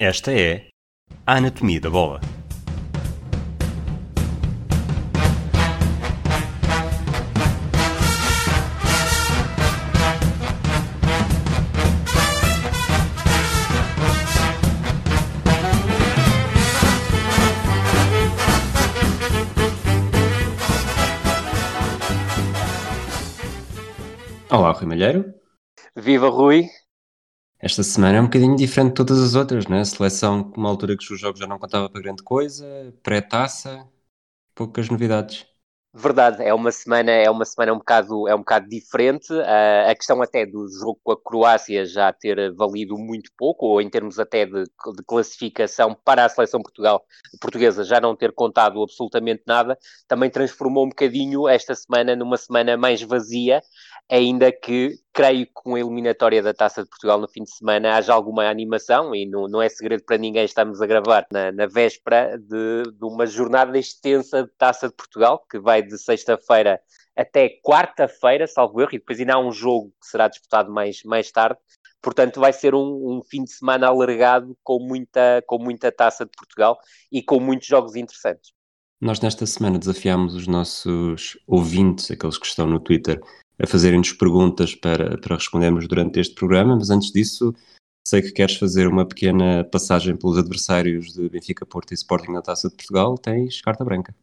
Esta é a Anatomia da Bola. Olá, Rui Malheiro. Viva Rui! Esta semana é um bocadinho diferente de todas as outras, né? Seleção, uma altura que os jogos já não contava para grande coisa, pré-taça, poucas novidades. Verdade, é uma semana, é uma semana um bocado, é um bocado diferente. Uh, a questão até do jogo com a Croácia já ter valido muito pouco, ou em termos até de, de classificação para a seleção Portugal, portuguesa já não ter contado absolutamente nada, também transformou um bocadinho esta semana numa semana mais vazia, ainda que creio que com a eliminatória da Taça de Portugal no fim de semana haja alguma animação e não, não é segredo para ninguém, estamos a gravar na, na véspera de, de, uma jornada extensa de Taça de Portugal, que vai de sexta-feira até quarta-feira, salvo erro, e depois ainda há um jogo que será disputado mais, mais tarde. Portanto, vai ser um, um fim de semana alargado com muita, com muita Taça de Portugal e com muitos jogos interessantes. Nós nesta semana desafiámos os nossos ouvintes, aqueles que estão no Twitter, a fazerem-nos perguntas para, para respondermos durante este programa, mas antes disso, sei que queres fazer uma pequena passagem pelos adversários de Benfica, Porto e Sporting na Taça de Portugal, tens carta branca.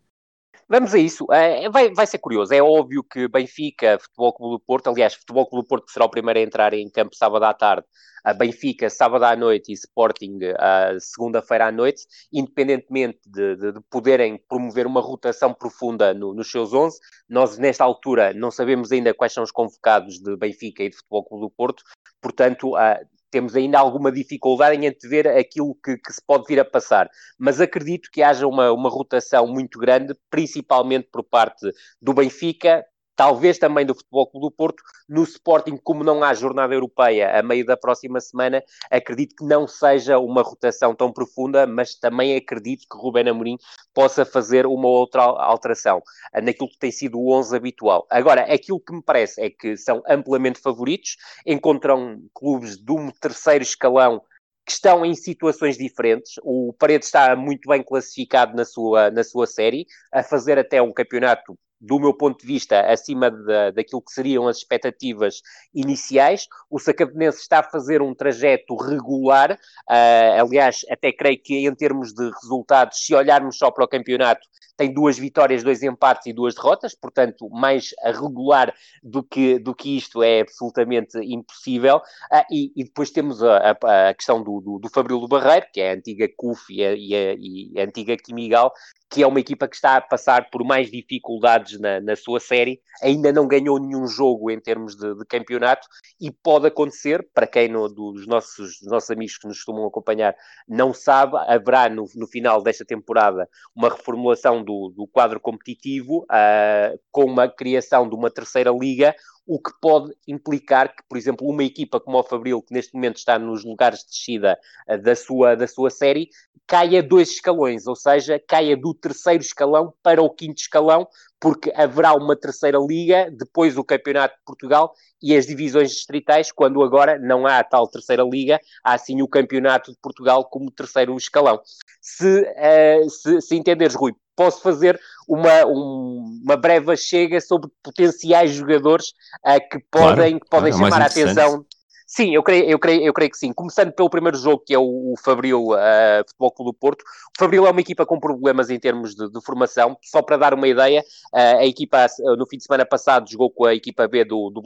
Vamos a isso. É, vai, vai ser curioso. É óbvio que Benfica, Futebol Clube do Porto, aliás, Futebol Clube do Porto será o primeiro a entrar em campo sábado à tarde, a Benfica sábado à noite e Sporting a segunda-feira à noite, independentemente de, de, de, poderem promover uma rotação profunda no, nos seus 11, nós nesta altura não sabemos ainda quais são os convocados de Benfica e de Futebol Clube do Porto, portanto, uh, temos ainda alguma dificuldade em antever aquilo que, que, se pode vir a passar. Mas acredito que haja uma, uma rotação muito grande, principalmente por parte do Benfica, talvez também do Futebol Clube do Porto, no Sporting, como não há jornada europeia a meio da próxima semana, acredito que não seja uma rotação tão profunda, mas também acredito que Rubén Amorim possa fazer uma outra alteração naquilo que tem sido o 11 habitual. Agora, aquilo que me parece é que são amplamente favoritos, encontram clubes de um terceiro escalão que estão em situações diferentes. O Paredes está muito bem classificado na sua, na sua série, a fazer até um campeonato do meu ponto de vista, acima da, daquilo que seriam as expectativas iniciais. O Sacadenense está a fazer um trajeto regular, uh, aliás, até creio que em termos de resultados, se olharmos só para o campeonato, tem duas vitórias, dois empates e duas derrotas, portanto, mais regular do que, do que isto é absolutamente impossível. Uh, e, e, depois temos a, a, a questão do, do, do Fabril do Barreiro, que é a antiga CUF e a, e a, e a antiga Quimigal, que é uma equipa que está a passar por mais dificuldades na, na sua série, ainda não ganhou nenhum jogo em termos de, de campeonato e pode acontecer, para quem no, dos, nossos, dos nossos amigos que nos costumam acompanhar não sabe, haverá no, no final desta temporada uma reformulação do, do quadro competitivo uh, com uma criação de uma terceira liga o que pode implicar que, por exemplo, uma equipa como o Fabril, que neste momento está nos lugares de descida uh, da, sua, da sua série, caia dois escalões, ou seja, caia do terceiro escalão para o quinto escalão, porque haverá uma terceira liga, depois o Campeonato de Portugal e as divisões distritais, quando agora não há a tal terceira liga, há sim o Campeonato de Portugal como terceiro escalão. Se, uh, se, se entenderes, Rui, posso fazer uma, um, uma breve chega sobre potenciais jogadores uh, que podem, claro, que podem é chamar a atenção Sim, eu creio, eu, creio, eu creio que sim. Começando pelo primeiro jogo, que é o, o Fabril uh, Futebol Clube do Porto. O Fabril é uma equipa com problemas em termos de, de formação. Só para dar uma ideia, uh, a equipa uh, no fim de semana passado jogou com a equipa B do, do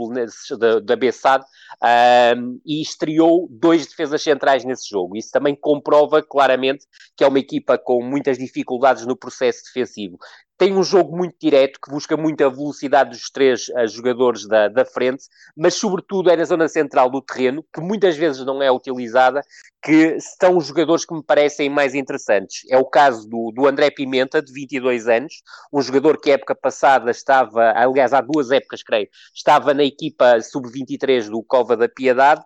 da, da BSAD e estreou dois defesas centrais nesse jogo. Isso também comprova claramente que é uma equipa com muitas dificuldades no processo defensivo tem um jogo muito direto, que busca muita velocidade dos três uh, jogadores da, da frente, mas sobretudo é na zona central do terreno, que muitas vezes não é utilizada, que são os jogadores que me parecem mais interessantes. É o caso do, do André Pimenta, de 22 anos, um jogador que época passada estava, aliás, há duas épocas, creio, estava na equipa sub-23 do Cova da Piedade,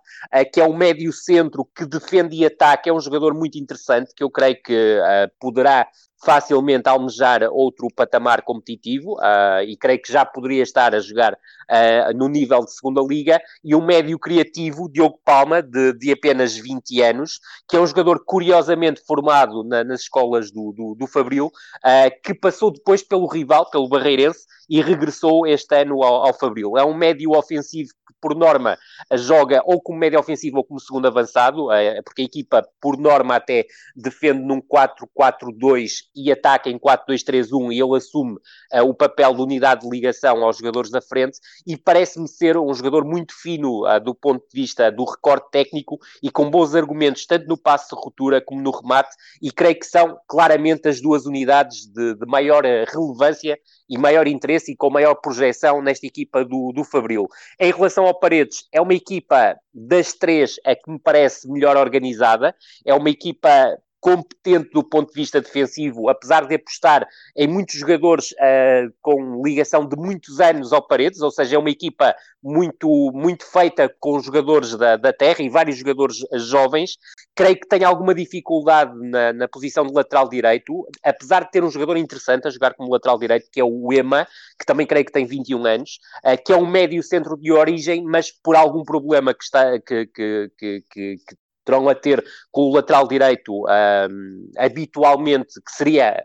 que é um médio centro que defende e ataca, é um jogador muito interessante, que eu creio que uh, poderá facilmente almejar outro patamar competitivo uh, e creio que já poderia estar a jogar uh, no nível de segunda liga e um médio criativo, Diogo Palma, de, de apenas 20 anos, anos, que é um jogador curiosamente formado na, nas escolas do, do, do Fabril, uh, que passou depois pelo rival, pelo Barreirense, e regressou este ano ao, ao Fabril. É um médio ofensivo por norma, joga ou como médio ofensivo ou como segundo avançado, uh, porque a equipa, por norma, até defende num 4-4-2 e ataca em 4-2-3-1 e ele assume uh, o papel de unidade de ligação aos jogadores da frente e parece-me ser um jogador muito fino uh, do ponto de vista do recorte técnico e com bons argumentos, tanto no passe de ruptura como no remate, e creio que são claramente as duas unidades de, de maior eh, relevância e maior interesse e com maior projeção nesta equipa do, do Fabril. Em relação ao Paredes, é uma equipa das três a que me parece melhor organizada, é uma equipa competente do ponto de vista defensivo, apesar de apostar em muitos jogadores uh, com ligação de muitos anos ao Paredes, ou seja, é uma equipa muito, muito feita com jogadores da, da terra e vários jogadores jovens. Creio que tem alguma dificuldade na, na posição de lateral direito, apesar de ter um jogador interessante a jogar como lateral direito, que é o Ema, que também creio que tem 21 anos, uh, que é um médio centro de origem, mas por algum problema que, está, que, que, que, que terão a ter com o lateral direito um, habitualmente, que seria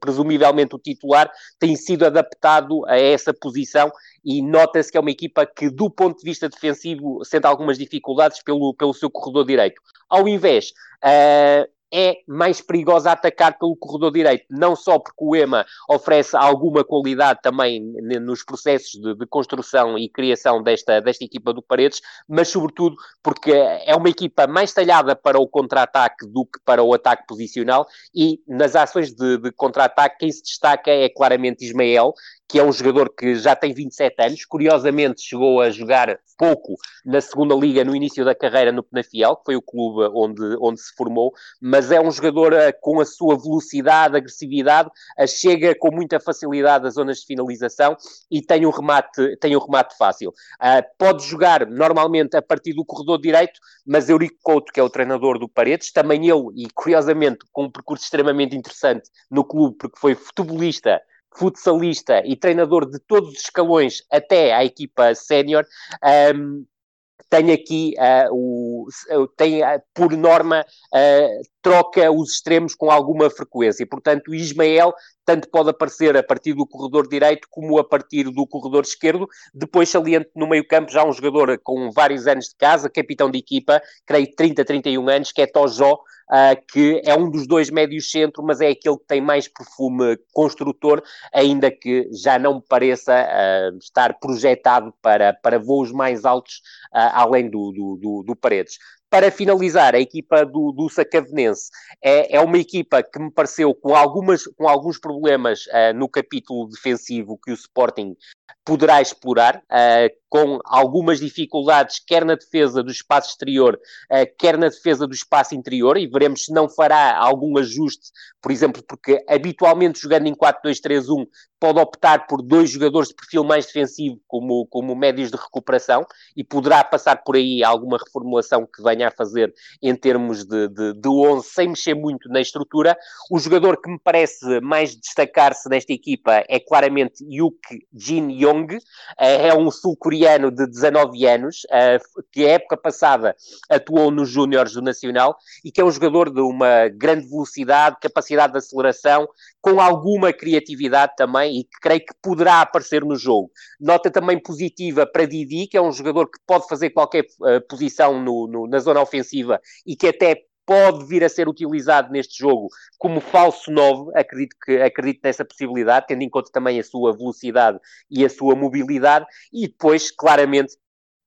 presumivelmente o titular, tem sido adaptado a essa posição e nota-se que é uma equipa que, do ponto de vista defensivo, sente algumas dificuldades pelo, pelo seu corredor direito. Ao invés, uh, é mais perigosa atacar pelo corredor direito, não só porque o EMA oferece alguma qualidade também nos processos de, de, construção e criação desta, desta equipa do Paredes, mas sobretudo porque é uma equipa mais talhada para o contra-ataque do que para o ataque posicional e nas ações de, de contra-ataque quem se destaca é claramente Ismael, que é um jogador que já tem 27 anos, curiosamente chegou a jogar pouco na segunda liga no início da carreira no Penafiel, que foi o clube onde, onde se formou, mas é um jogador uh, com a sua velocidade, agressividade, uh, chega com muita facilidade às zonas de finalização e tem um remate, tem um remate fácil. Uh, pode jogar normalmente a partir do corredor direito, mas Eurico Couto, que é o treinador do Paredes, também ele, e curiosamente com um percurso extremamente interessante no clube, porque foi futebolista futsalista e treinador de todos os escalões até à equipa sénior, um, tem aqui uh, o, tem, uh, por norma, uh, troca os extremos com alguma frequência. Portanto, Ismael tanto pode aparecer a partir do corredor direito como a partir do corredor esquerdo. Depois, saliente no meio-campo, já um jogador com vários anos de casa, capitão de equipa, creio 30, 31 anos, que é Tojó, uh, que é um dos dois médios centro, mas é aquele que tem mais perfume construtor, ainda que já não me pareça uh, estar projetado para, para voos mais altos, uh, além do, do, do, do Paredes para finalizar, a equipa do, do Sacavenense é, é uma equipa que me pareceu com, algumas, com alguns problemas uh, no capítulo defensivo que o Sporting poderá explorar, uh, com algumas dificuldades, quer na defesa do espaço exterior, uh, quer na defesa do espaço interior, e veremos se não fará algum ajuste, por exemplo, porque habitualmente jogando em 4-2-3-1 pode optar por dois jogadores de perfil mais defensivo como, como médios de recuperação e poderá passar por aí alguma reformulação que venha a fazer em termos de, de, de 11 sem mexer muito na estrutura. O jogador que me parece mais destacar-se nesta equipa é claramente Yuk Jin Yong, eh, é um sul-coreano de 19 anos, eh, que a época passada atuou nos Júniores do Nacional e que é um jogador de uma grande velocidade, capacidade de aceleração, com alguma criatividade também e que creio que poderá aparecer no jogo. Nota também positiva para Didi, que é um jogador que pode fazer qualquer uh, posição no, no, na zona ofensiva e que até pode vir a ser utilizado neste jogo como falso 9, acredito, que, acredito nessa possibilidade, tendo em conta também a sua velocidade e a sua mobilidade, e depois, claramente,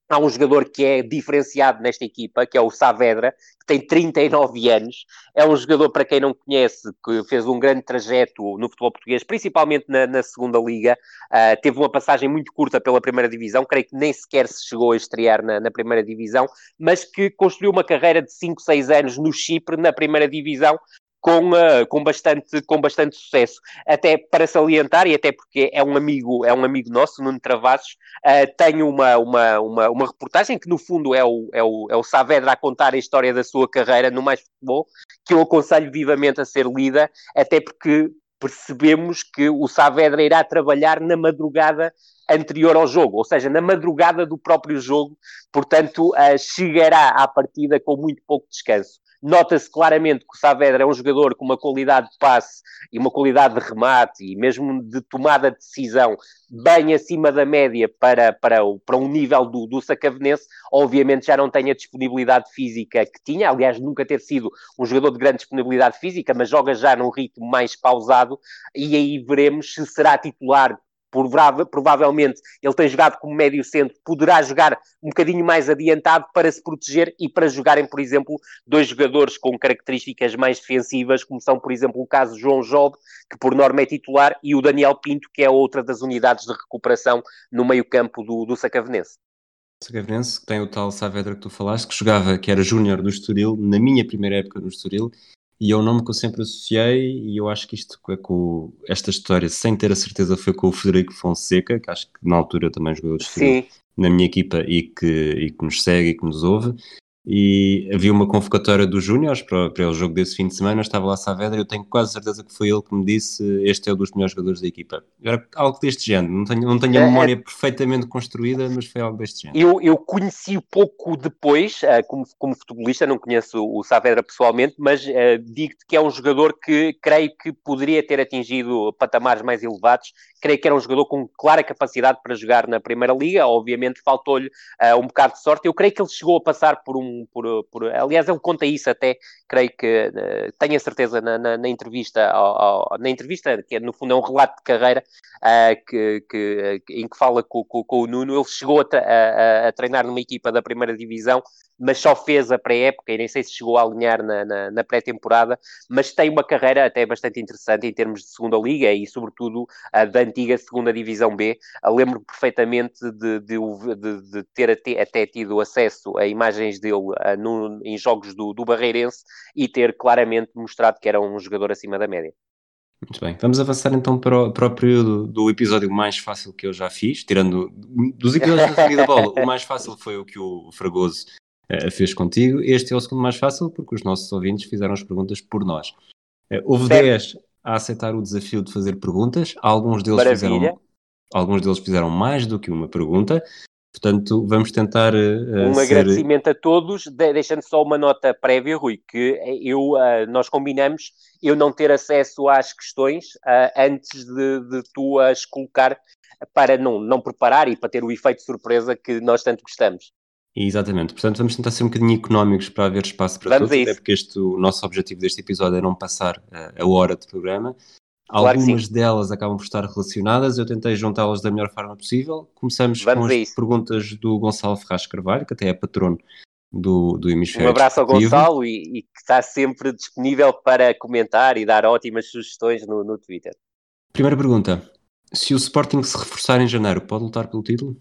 há um jogador que é diferenciado nesta equipa, que é o Saavedra, que tem 39 anos. É um jogador, para quem não conhece, que fez um grande trajeto no futebol português, principalmente na, na segunda liga. Uh, teve uma passagem muito curta pela primeira divisão, creio que nem sequer se chegou a estrear na, na primeira divisão, mas que construiu uma carreira de 5, 6 anos no Chipre, na primeira divisão, com, uh, com, bastante, com bastante sucesso. Até para salientar, e até porque é um amigo, é um amigo nosso, Nuno Travassos, uh, tem uma, uma, uma, uma, reportagem que no fundo é o, é, o, é o Saavedra a contar a história da sua carreira no Mais Futebol, que eu aconselho vivamente a ser lida, até porque percebemos que o Saavedra irá trabalhar na madrugada anterior ao jogo, ou seja, na madrugada do próprio jogo, portanto, uh, chegará à partida com muito pouco descanso. Nota-se claramente que o Saavedra é um jogador com uma qualidade de passe e uma qualidade de remate e mesmo de tomada de decisão bem acima da média para, para, para um nível do, do Sacavenense. Obviamente já não tem a disponibilidade física que tinha, aliás, nunca ter sido um jogador de grande disponibilidade física, mas joga já num ritmo mais pausado e aí veremos se será titular provavelmente ele tem jogado como médio centro, poderá jogar um bocadinho mais adiantado para se proteger e para jogarem, por exemplo, dois jogadores com características mais defensivas, como são, por exemplo, o caso João Job, que por norma é titular, e o Daniel Pinto, que é outra das unidades de recuperação no meio-campo do, do Sacavenense. Sacavenense, que tem o tal Saavedra que tu falaste, que jogava, que era júnior do Estoril, na minha primeira época no Estoril, e é um nome que eu sempre associei e eu acho que isto é com esta história, sem ter a certeza, foi com o Frederico Fonseca, que acho que na altura também jogou na minha equipa e que, e que nos segue e que nos ouve e havia uma convocatória dos Júniors para, para o jogo desse fim de semana, estava lá Saavedra e eu tenho quase certeza que foi ele que me disse este é um dos melhores jogadores da equipa. Era algo deste género, não tenho, não tenho a é, é. memória é, perfeitamente construída, mas foi algo deste género. Eu, eu conheci pouco depois, uh, como, como futebolista, não conheço o Saavedra pessoalmente, mas uh, digo-te que é um jogador que creio que poderia ter atingido patamares mais elevados creio que era um jogador com clara capacidade para jogar na Primeira Liga, obviamente faltou-lhe uh, um bocado de sorte, eu creio que ele chegou a passar por um, por, por aliás ele conta isso até, creio que, uh, tenho a certeza na, na, na entrevista, ao, ao, na entrevista, que é, no fundo é um relato de carreira, uh, que, que, em que fala com, com, com, o Nuno, ele chegou a, a, a treinar numa equipa da Primeira Divisão, mas só fez a pré-época e nem sei se chegou a alinhar na, na, na pré-temporada, mas tem uma carreira até bastante interessante em termos de segunda liga e sobretudo a da antiga segunda divisão B. Lembro perfeitamente de, de, de, de ter até, até, tido acesso a imagens dele uh, no, em jogos do, do Barreirense e ter claramente mostrado que era um jogador acima da média. Muito bem, vamos avançar então para o, para o período do episódio mais fácil que eu já fiz, tirando dos episódios da da bola, o mais fácil foi o que o Fragoso uh, fez contigo. Este é o segundo mais fácil porque os nossos ouvintes fizeram as perguntas por nós. Uh, houve 10 a aceitar o desafio de fazer perguntas, alguns deles fizeram alguns deles fizeram mais do que uma pergunta. Portanto, vamos tentar. Uh, um ser... agradecimento a todos, deixando só uma nota prévia, Rui, que eu, uh, nós combinamos eu não ter acesso às questões uh, antes de, de, tu as colocar para não, não preparar e para ter o efeito de surpresa que nós tanto gostamos. Exatamente, portanto vamos tentar ser um bocadinho económicos para haver espaço para vamos todos, até porque este, o nosso objetivo deste episódio é não passar a hora de programa. Claro Algumas delas acabam por estar relacionadas, eu tentei juntá-las da melhor forma possível. Começamos vamos com as perguntas do Gonçalo Ferraz Carvalho, que até é patrono do, do Hemisfério. Um abraço ao Gonçalo e, e, que está sempre disponível para comentar e dar ótimas sugestões no, no Twitter. Primeira pergunta: se o Sporting se reforçar em janeiro, pode lutar pelo título?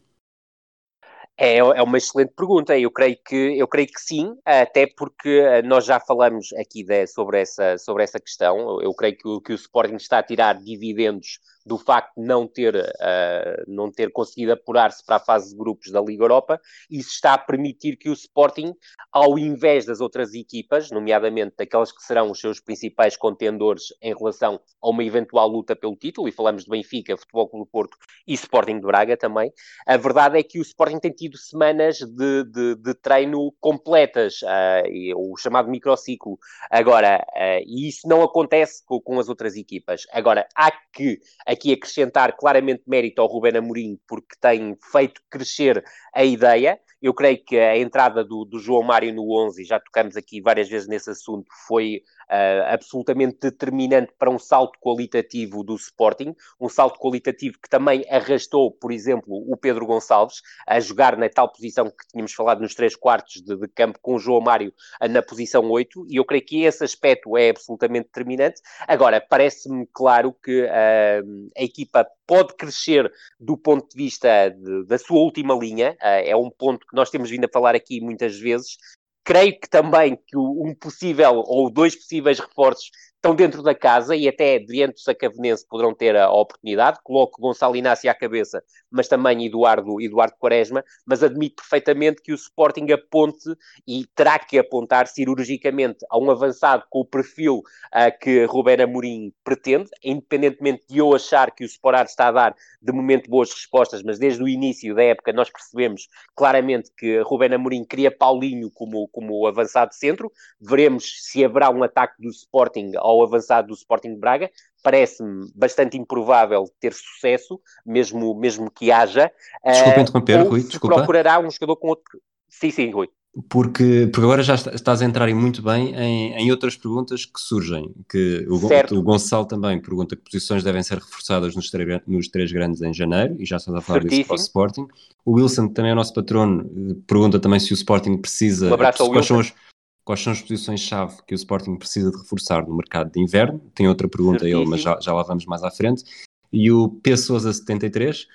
É, é uma excelente pergunta. Eu creio que, eu creio que sim, até porque eh, nós já falamos aqui de, sobre, essa, sobre essa questão. Eu creio que o, que o Sporting está a tirar dividendos do facto de não ter, uh, não ter conseguido apurar-se para a fase de grupos da Liga Europa, isso está a permitir que o Sporting, ao invés das outras equipas, nomeadamente daquelas que serão os seus principais contendores em relação a uma eventual luta pelo título, e falamos de Benfica, Futebol Clube do Porto e Sporting de Braga também, a verdade é que o Sporting tem tido semanas de, de, de treino completas, uh, o chamado microciclo. Agora, uh, e isso não acontece com, com as outras equipas. Agora, há que aqui acrescentar claramente mérito ao Ruben Amorim, porque tem feito crescer a ideia. Eu creio que a entrada do, do João Mário no 11, já tocamos aqui várias vezes nesse assunto, foi uh, absolutamente determinante para um salto qualitativo do Sporting, um salto qualitativo que também arrastou, por exemplo, o Pedro Gonçalves a jogar na tal posição que tínhamos falado nos três quartos de, de campo com o João Mário na posição 8, e eu creio que esse aspecto é absolutamente determinante. Agora, parece-me claro que uh, a equipa pode crescer do ponto de vista de, da sua última linha, uh, é um ponto que nós temos vindo a falar aqui muitas vezes, Creio que também que um possível ou dois possíveis reforços estão dentro da casa e até diante do Sacavenense poderão ter a oportunidade. Coloco Gonçalo Inácio à cabeça, mas também Eduardo, Eduardo Quaresma, mas admito perfeitamente que o Sporting aponte e terá que apontar cirurgicamente a um avançado com o perfil uh, que Ruben Amorim pretende, independentemente de eu achar que o Sporting está a dar de momento boas respostas, mas desde o início da época nós percebemos claramente que Ruben Amorim queria Paulinho como, como avançado centro. Veremos se haverá um ataque do Sporting ao avançado do Sporting de Braga. Parece-me bastante improvável ter sucesso, mesmo, mesmo que haja. Desculpa uh, interromper, Rui, desculpa. procurará um jogador com outro... Sim, sim, Rui porque, porque agora já estás a entrar muito bem em, em outras perguntas que surgem. Que o, o, Gonçalo também pergunta que posições devem ser reforçadas nos, nos três grandes em janeiro, e já estás a falar Certíssimo. disso para o Sporting. O Wilson, que também é o nosso patrono, pergunta também se o Sporting precisa. Um abraço ao quais, Wilson. São as, quais são as posições-chave que o Sporting precisa de reforçar no mercado de inverno? Tem outra pergunta ele, mas já, já lá vamos mais à frente. E o P. Souza 73.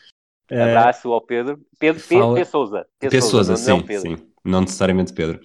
Abraço ao Pedro. Pedro fala... P. Souza. P. P. Souza, sim, sim não necessariamente Pedro.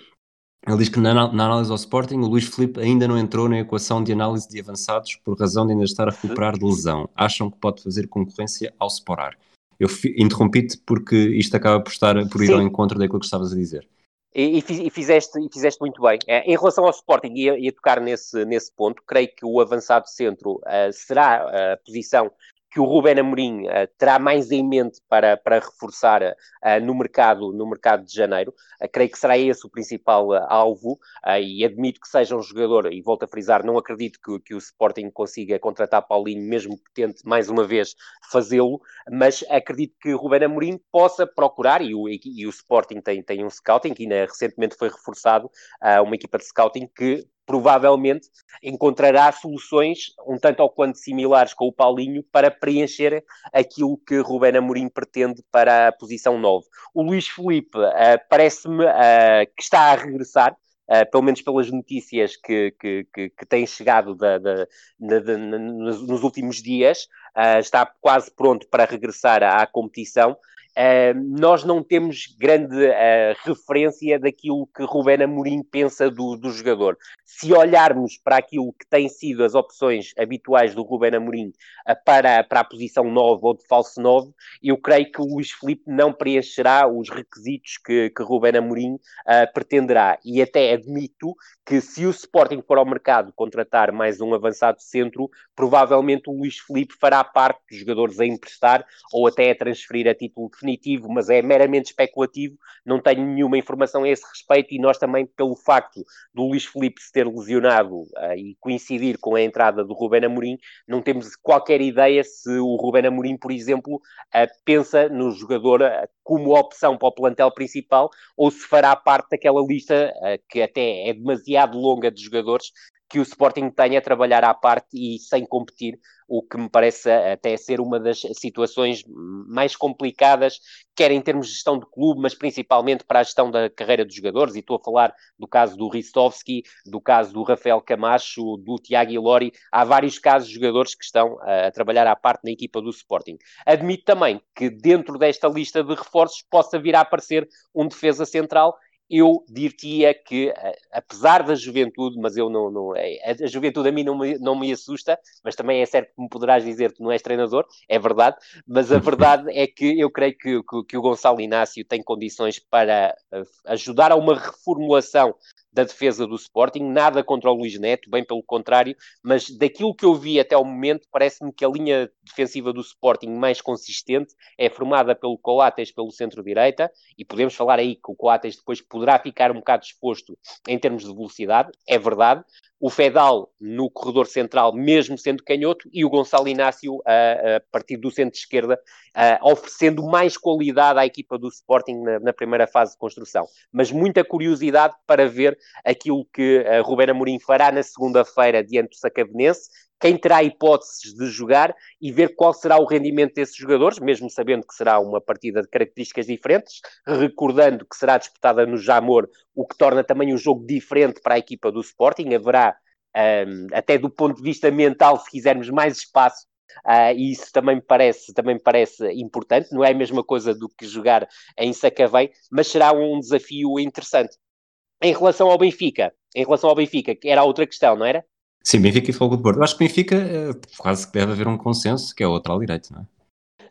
Ele diz que na, na, análise ao Sporting, o Luís Felipe ainda não entrou na equação de análise de avançados por razão de ainda estar a recuperar de lesão. Acham que pode fazer concorrência ao Sporar? Eu interrompi-te porque isto acaba por estar por ir Sim. ao encontro daquilo que estavas a dizer. E, e, fizeste, e fizeste muito bem. É, em relação ao Sporting, ia, ia tocar nesse, nesse ponto, creio que o avançado centro uh, será a posição que o Ruben Amorim uh, terá mais em mente para, para reforçar uh, no, mercado, no mercado de janeiro. Uh, creio que será esse o principal alvo e admito que seja um jogador, e volto a frisar, não acredito que, que o Sporting consiga contratar Paulinho, mesmo que tente mais uma vez fazê-lo, mas acredito que o Ruben Amorim possa procurar, e o, e o Sporting tem, tem um scouting, que ainda recentemente foi reforçado, uma equipa de scouting que provavelmente encontrará soluções um tanto ou quanto similares com o Paulinho para preencher aquilo que Rubén Amorim pretende para a posição 9. O Luís Felipe uh, parece-me uh, que está a regressar, Uh, pelo menos pelas notícias que, que, que, que têm chegado da, da, nos, últimos dias, uh, está quase pronto para regressar à competição. Uh, nós não temos grande uh, referência daquilo que Rubén Amorim pensa do, do, jogador. Se olharmos para aquilo que têm sido as opções habituais do Rubén Amorim uh, para, para a posição 9 ou de falso 9, eu creio que o Luís Felipe não preencherá os requisitos que, que Rubén Amorim pretenderá. E até admito que se o Sporting for ao mercado contratar mais um avançado centro, provavelmente o Luís Felipe fará parte dos jogadores a emprestar ou até a transferir a título definitivo, mas é meramente especulativo, não tenho nenhuma informação a esse respeito e nós também, pelo facto do Luís Felipe se ter lesionado uh, e coincidir com a entrada do Rubén Amorim, não temos qualquer ideia se o Rubén Amorim, por exemplo, uh, pensa no jogador uh, como opção para o plantel principal ou se fará parte daquela lista que até é demasiado longa de jogadores que o Sporting tenha a trabalhar à parte e sem competir, o que me parece até ser uma das situações mais complicadas, quer em termos de gestão de clube, mas principalmente para a gestão da carreira dos jogadores, e estou a falar do caso do Ristovski, do caso do Rafael Camacho, do Tiago Ilori, há vários casos de jogadores que estão a trabalhar à parte na equipa do Sporting. Admito também que dentro desta lista de reforços possa vir a aparecer um defesa central eu diria que, apesar da juventude, mas eu não, não é, a juventude a mim não me, não me assusta, mas também é certo que me poderás dizer que não és treinador, é verdade, mas a verdade é que eu creio que, que, que o Gonçalo Inácio tem condições para eh, ajudar a uma reformulação da defesa do Sporting, nada contra o Luís Neto, bem pelo contrário, mas daquilo que eu vi até o momento, parece-me que a linha defensiva do Sporting mais consistente é formada pelo Coates pelo centro-direita, e podemos falar aí que o Coates depois poderá ficar um bocado exposto em termos de velocidade, é verdade, o Fedal no corredor central, mesmo sendo canhoto, e o Gonçalo Inácio a, a partir do centro-esquerda, oferecendo mais qualidade à equipa do Sporting na, na, primeira fase de construção. Mas muita curiosidade para ver aquilo que uh, Ruben Amorim fará na segunda-feira diante do Sacavenense, quem terá hipóteses de jogar e ver qual será o rendimento desses jogadores, mesmo sabendo que será uma partida de características diferentes, recordando que será disputada no Jamor, o que torna também o jogo diferente para a equipa do Sporting. Haverá, um, até do ponto de vista mental, se quisermos, mais espaço Uh, e isso também me, parece, também parece importante, não é a mesma coisa do que jogar em Sacavém, mas será um desafio interessante. Em relação ao Benfica, em relação ao Benfica, que era outra questão, não era? Sim, Benfica e Fogo de Porto. Eu acho que Benfica quase que deve haver um consenso, que é o lateral direito, não é?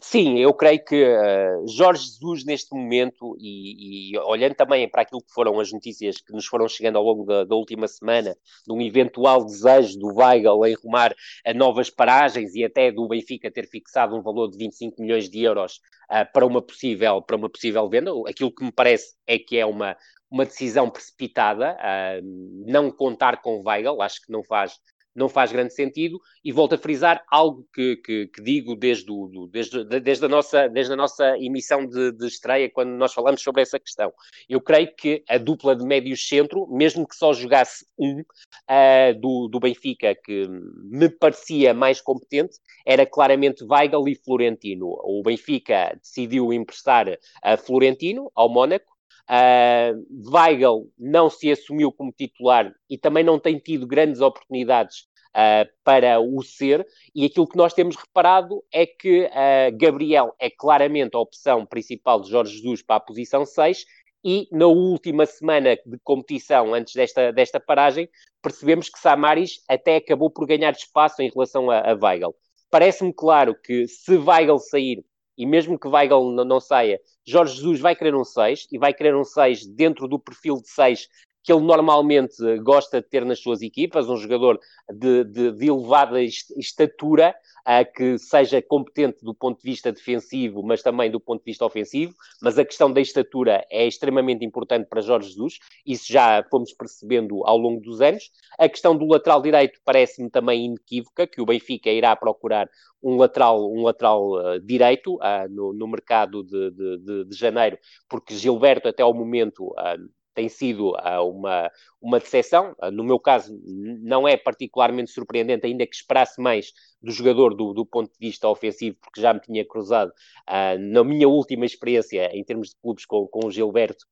Sim, eu creio que uh, Jorge Jesus, neste momento, e, e, olhando também para aquilo que foram as notícias que nos foram chegando ao longo da, da última semana, de um eventual desejo do Weigl em rumar a novas paragens e até do Benfica ter fixado um valor de 25 milhões de euros uh, para, uma possível, para uma possível venda, aquilo que me parece é que é uma, uma decisão precipitada, uh, não contar com Weigl, acho que não faz não faz grande sentido, e volto a frisar algo que, que, que digo desde, o, desde, desde, a nossa, desde a nossa emissão de, de, estreia, quando nós falamos sobre essa questão. Eu creio que a dupla de médios centro, mesmo que só jogasse um uh, do, do Benfica, que me parecia mais competente, era claramente Weigl e Florentino. O Benfica decidiu emprestar a Florentino ao Mónaco, Uh, Weigl não se assumiu como titular e também não tem tido grandes oportunidades uh, para o ser, e aquilo que nós temos reparado é que uh, Gabriel é claramente a opção principal de Jorge Jesus para a posição 6, e na última semana de competição, antes desta, desta paragem, percebemos que Samaris até acabou por ganhar espaço em relação a, a Weigl. Parece-me claro que se Weigl sair, e mesmo que Weigl não, saia, Jorge Jesus vai querer um 6 e vai querer um 6 dentro do perfil de 6 que ele normalmente gosta de ter nas suas equipas, um jogador de, de, de elevada estatura, uh, que seja competente do ponto de vista defensivo, mas também do ponto de vista ofensivo. Mas a questão da estatura é extremamente importante para Jorge Jesus, isso já fomos percebendo ao longo dos anos. A questão do lateral direito parece-me também inequívoca, que o Benfica irá procurar um lateral, um lateral uh, direito uh, no, no, mercado de, de, de, janeiro, porque Gilberto, até ao momento, uh, tem sido uh, uma, uma decepção. Uh, no meu caso, não é particularmente surpreendente, ainda que esperasse mais do jogador do, do ponto de vista ofensivo, porque já me tinha cruzado uh, na minha última experiência em termos de clubes com, com o Gilberto,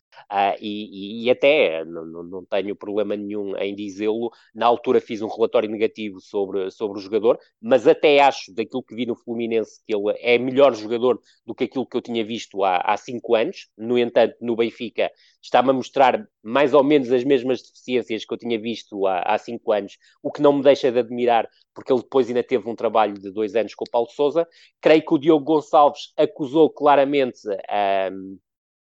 e, e, até não, não tenho problema nenhum em dizê-lo. Na altura fiz um relatório negativo sobre, sobre o jogador, mas até acho, daquilo que vi no Fluminense, que ele é melhor jogador do que aquilo que eu tinha visto há, há cinco anos. No entanto, no Benfica está-me a mostrar mais ou menos as mesmas deficiências que eu tinha visto há, há cinco anos, o que não me deixa de admirar, porque ele depois ainda teve um trabalho de dois anos com o Paulo Souza. Creio que o Diogo Gonçalves acusou claramente, um,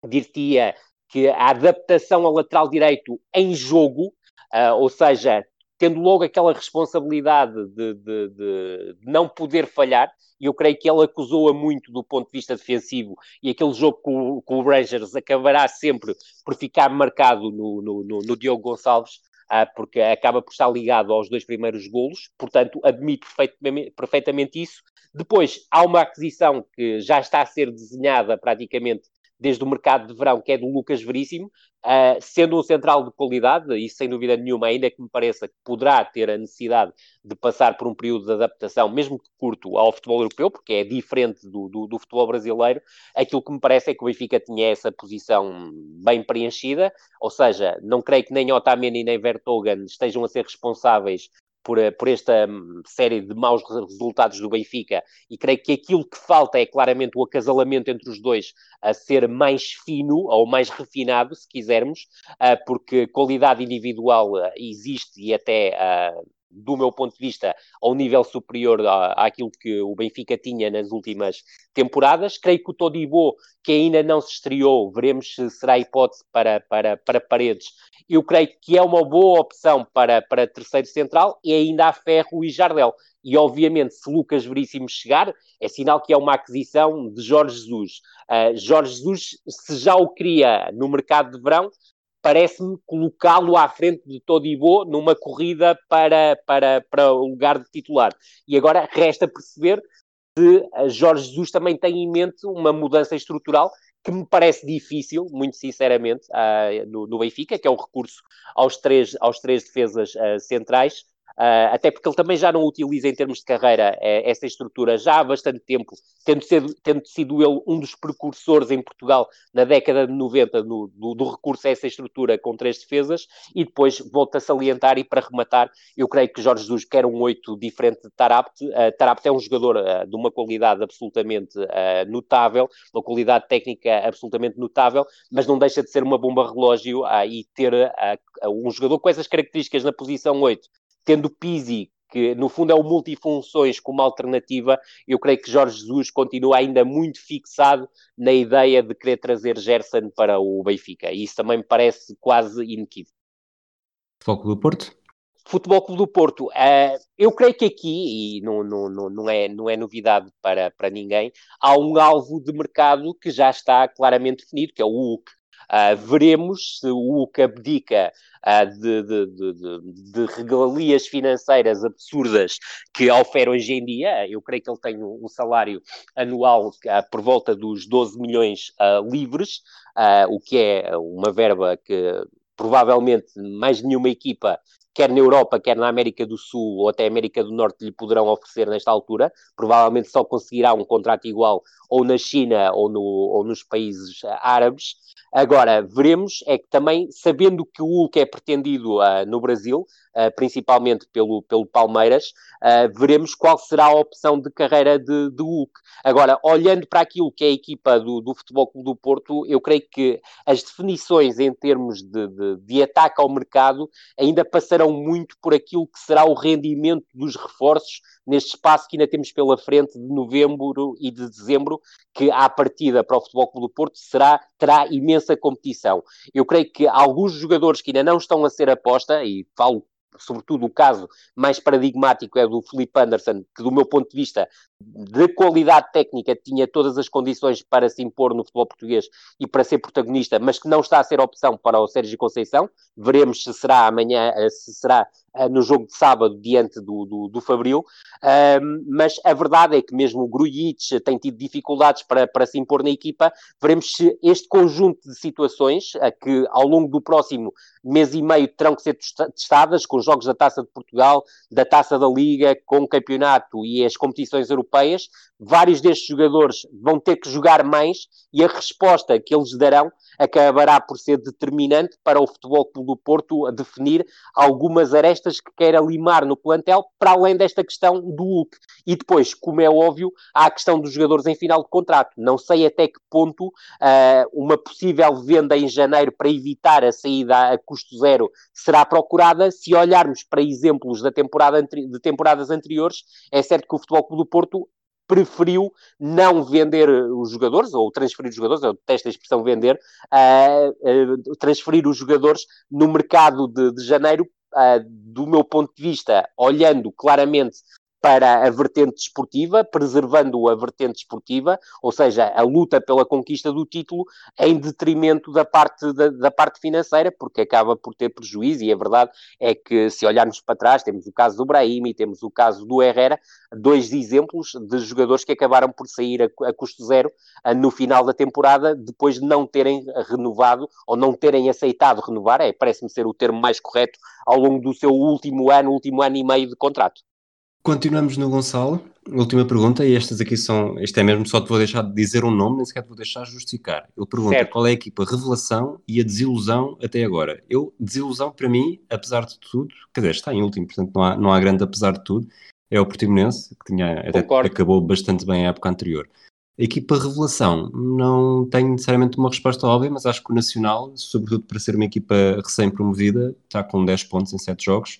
dir-te-ia, que a adaptação ao lateral direito em jogo, uh, ou seja, tendo logo aquela responsabilidade de, de, de, não poder falhar, e eu creio que ele acusou-a muito do ponto de vista defensivo, e aquele jogo com, com o Rangers acabará sempre por ficar marcado no, no, no, no Diogo Gonçalves, porque acaba por estar ligado aos dois primeiros golos, portanto, perfeitamente, perfeitamente isso. Depois, há uma aquisição que já está a ser desenhada praticamente desde o mercado de verão, que é do Lucas Veríssimo, uh, sendo um central de qualidade, e sem dúvida nenhuma, ainda que me pareça que poderá ter a necessidade de passar por um período de adaptação, mesmo que curto, ao futebol europeu, porque é diferente do, do, do futebol brasileiro, aquilo que me parece é que o Benfica tinha essa posição bem preenchida, ou seja, não creio que nem Otamendi nem Vertogen estejam a ser responsáveis por, eh, por, esta hum, série de maus resultados do Benfica e creio que aquilo que falta é claramente o acasalamento entre os dois a ser mais fino ou mais refinado, se quisermos, ah, porque qualidade individual ah, existe e até ah, do meu ponto de vista, ao nível superior à, àquilo que o Benfica tinha nas últimas temporadas. Creio que o Todibo, que ainda não se estreou, veremos se será hipótese para, para, para Paredes. Eu creio que é uma boa opção para, para terceiro central e ainda há Ferro e Jardel. E, obviamente, se Lucas Veríssimo chegar, é sinal que é uma aquisição de Jorge Jesus. Uh, Jorge Jesus, se já o queria no mercado de verão, parece-me colocá-lo à frente de Todibo numa corrida para, para, para o lugar de titular. E agora resta perceber se Jorge Jesus também tem em mente uma mudança estrutural que me parece difícil, muito sinceramente, uh, no, no, Benfica, que é o recurso aos três, aos três defesas uh, centrais, Uh, até porque ele também já não utiliza em termos de carreira uh, essa estrutura já há bastante tempo, tendo sido, tendo sido ele um dos precursores em Portugal na década de 90 no, do, do, recurso a essa estrutura com três defesas, e depois volta a salientar e para rematar, eu creio que Jorge Jesus quer um 8 diferente de Tarapt. Uh, Tarapt é um jogador uh, de uma qualidade absolutamente notável, uma qualidade técnica absolutamente notável, mas não deixa de ser uma bomba relógio e ter um jogador com essas características na posição 8 tendo Pizzi, que no fundo é o multifunções como alternativa, eu creio que Jorge Jesus continua ainda muito fixado na ideia de querer trazer Gerson para o Benfica, e isso também me parece quase inequívoco. Foco do Porto? Futebol Clube do Porto, uh, eu creio que aqui, e não, não, não, é, não é novidade para, para ninguém, há um alvo de mercado que já está claramente definido, que é o Hulk. Uh, veremos se o Hulk abdica uh, de, de, de, de, regalias financeiras absurdas que oferece hoje em dia. Eu creio que ele tem um, salário anual uh, por volta dos 12 milhões livres, o que é uma verba que provavelmente mais nenhuma equipa quer na Europa, quer na América do Sul ou até América do Norte, lhe poderão oferecer nesta altura. Provavelmente só conseguirá um contrato igual ou na China ou, no, ou nos países árabes. Agora, veremos é que também, sabendo que o Hulk é pretendido uh, no Brasil, uh, principalmente pelo, pelo Palmeiras, uh, veremos qual será a opção de carreira de, de Hulk. Agora, olhando para aquilo que é a equipa do, do Futebol Clube do Porto, eu creio que as definições em termos de, de, de ataque ao mercado ainda passarão muito por aquilo que será o rendimento dos reforços neste espaço que ainda temos pela frente de novembro e de dezembro, que à partida para o Futebol Clube do Porto será, terá imensa competição. Eu creio que alguns jogadores que ainda não estão a ser aposta, e falo sobretudo o caso mais paradigmático é do Felipe Anderson, que do meu ponto de vista de qualidade técnica tinha todas as condições para se impor no futebol português e para ser protagonista, mas que não está a ser opção para o Sérgio Conceição. Veremos se será amanhã, eh, se será eh, no jogo de sábado diante do, do, do Fabril, um, mas a verdade é que mesmo o Grujic tem tido dificuldades para, para se impor na equipa, veremos se este conjunto de situações, a que ao longo do próximo mês e meio terão que ser testadas, com os jogos da Taça de Portugal, da Taça da Liga, com o campeonato e as competições europeias, vários destes jogadores vão ter que jogar mais e a resposta que eles darão acabará por ser determinante para o Futebol Clube do Porto definir algumas arestas que queira limar no plantel, para além desta questão do Hulk. E depois, como é óbvio, há a questão dos jogadores em final de contrato. Não sei até que ponto uh, uma possível venda em janeiro para evitar a saída a custo zero será procurada. Se olharmos para exemplos da temporada de temporadas anteriores, é certo que o Futebol Clube do Porto preferiu não vender os jogadores, ou transferir os jogadores, eu detesto a expressão vender, uh, uh, transferir os jogadores no mercado de, de janeiro, uh, do meu ponto de vista, olhando claramente para a vertente desportiva, preservando a vertente desportiva, ou seja, a luta pela conquista do título, em detrimento da parte, da, da, parte financeira, porque acaba por ter prejuízo, e a verdade é que, se olharmos para trás, temos o caso do Brahim e temos o caso do Herrera, dois exemplos de jogadores que acabaram por sair a, a custo zero a, no final da temporada, depois de não terem renovado, ou não terem aceitado renovar, é, parece-me ser o termo mais correto, ao longo do seu último ano, último ano e meio de contrato. Continuamos no Gonçalo. Última pergunta, e estas aqui são. Isto é mesmo só te vou deixar de dizer um nome, nem sequer te vou deixar justificar. Ele pergunta certo. qual é a equipa revelação e a desilusão até agora. Eu, desilusão para mim, apesar de tudo, quer dizer, está em último, portanto não há, não há grande apesar de tudo, é o Portimonense, que tinha, até acabou bastante bem a época anterior. A equipa revelação, não tenho necessariamente uma resposta óbvia, mas acho que o Nacional, sobretudo para ser uma equipa recém-promovida, está com 10 pontos em 7 jogos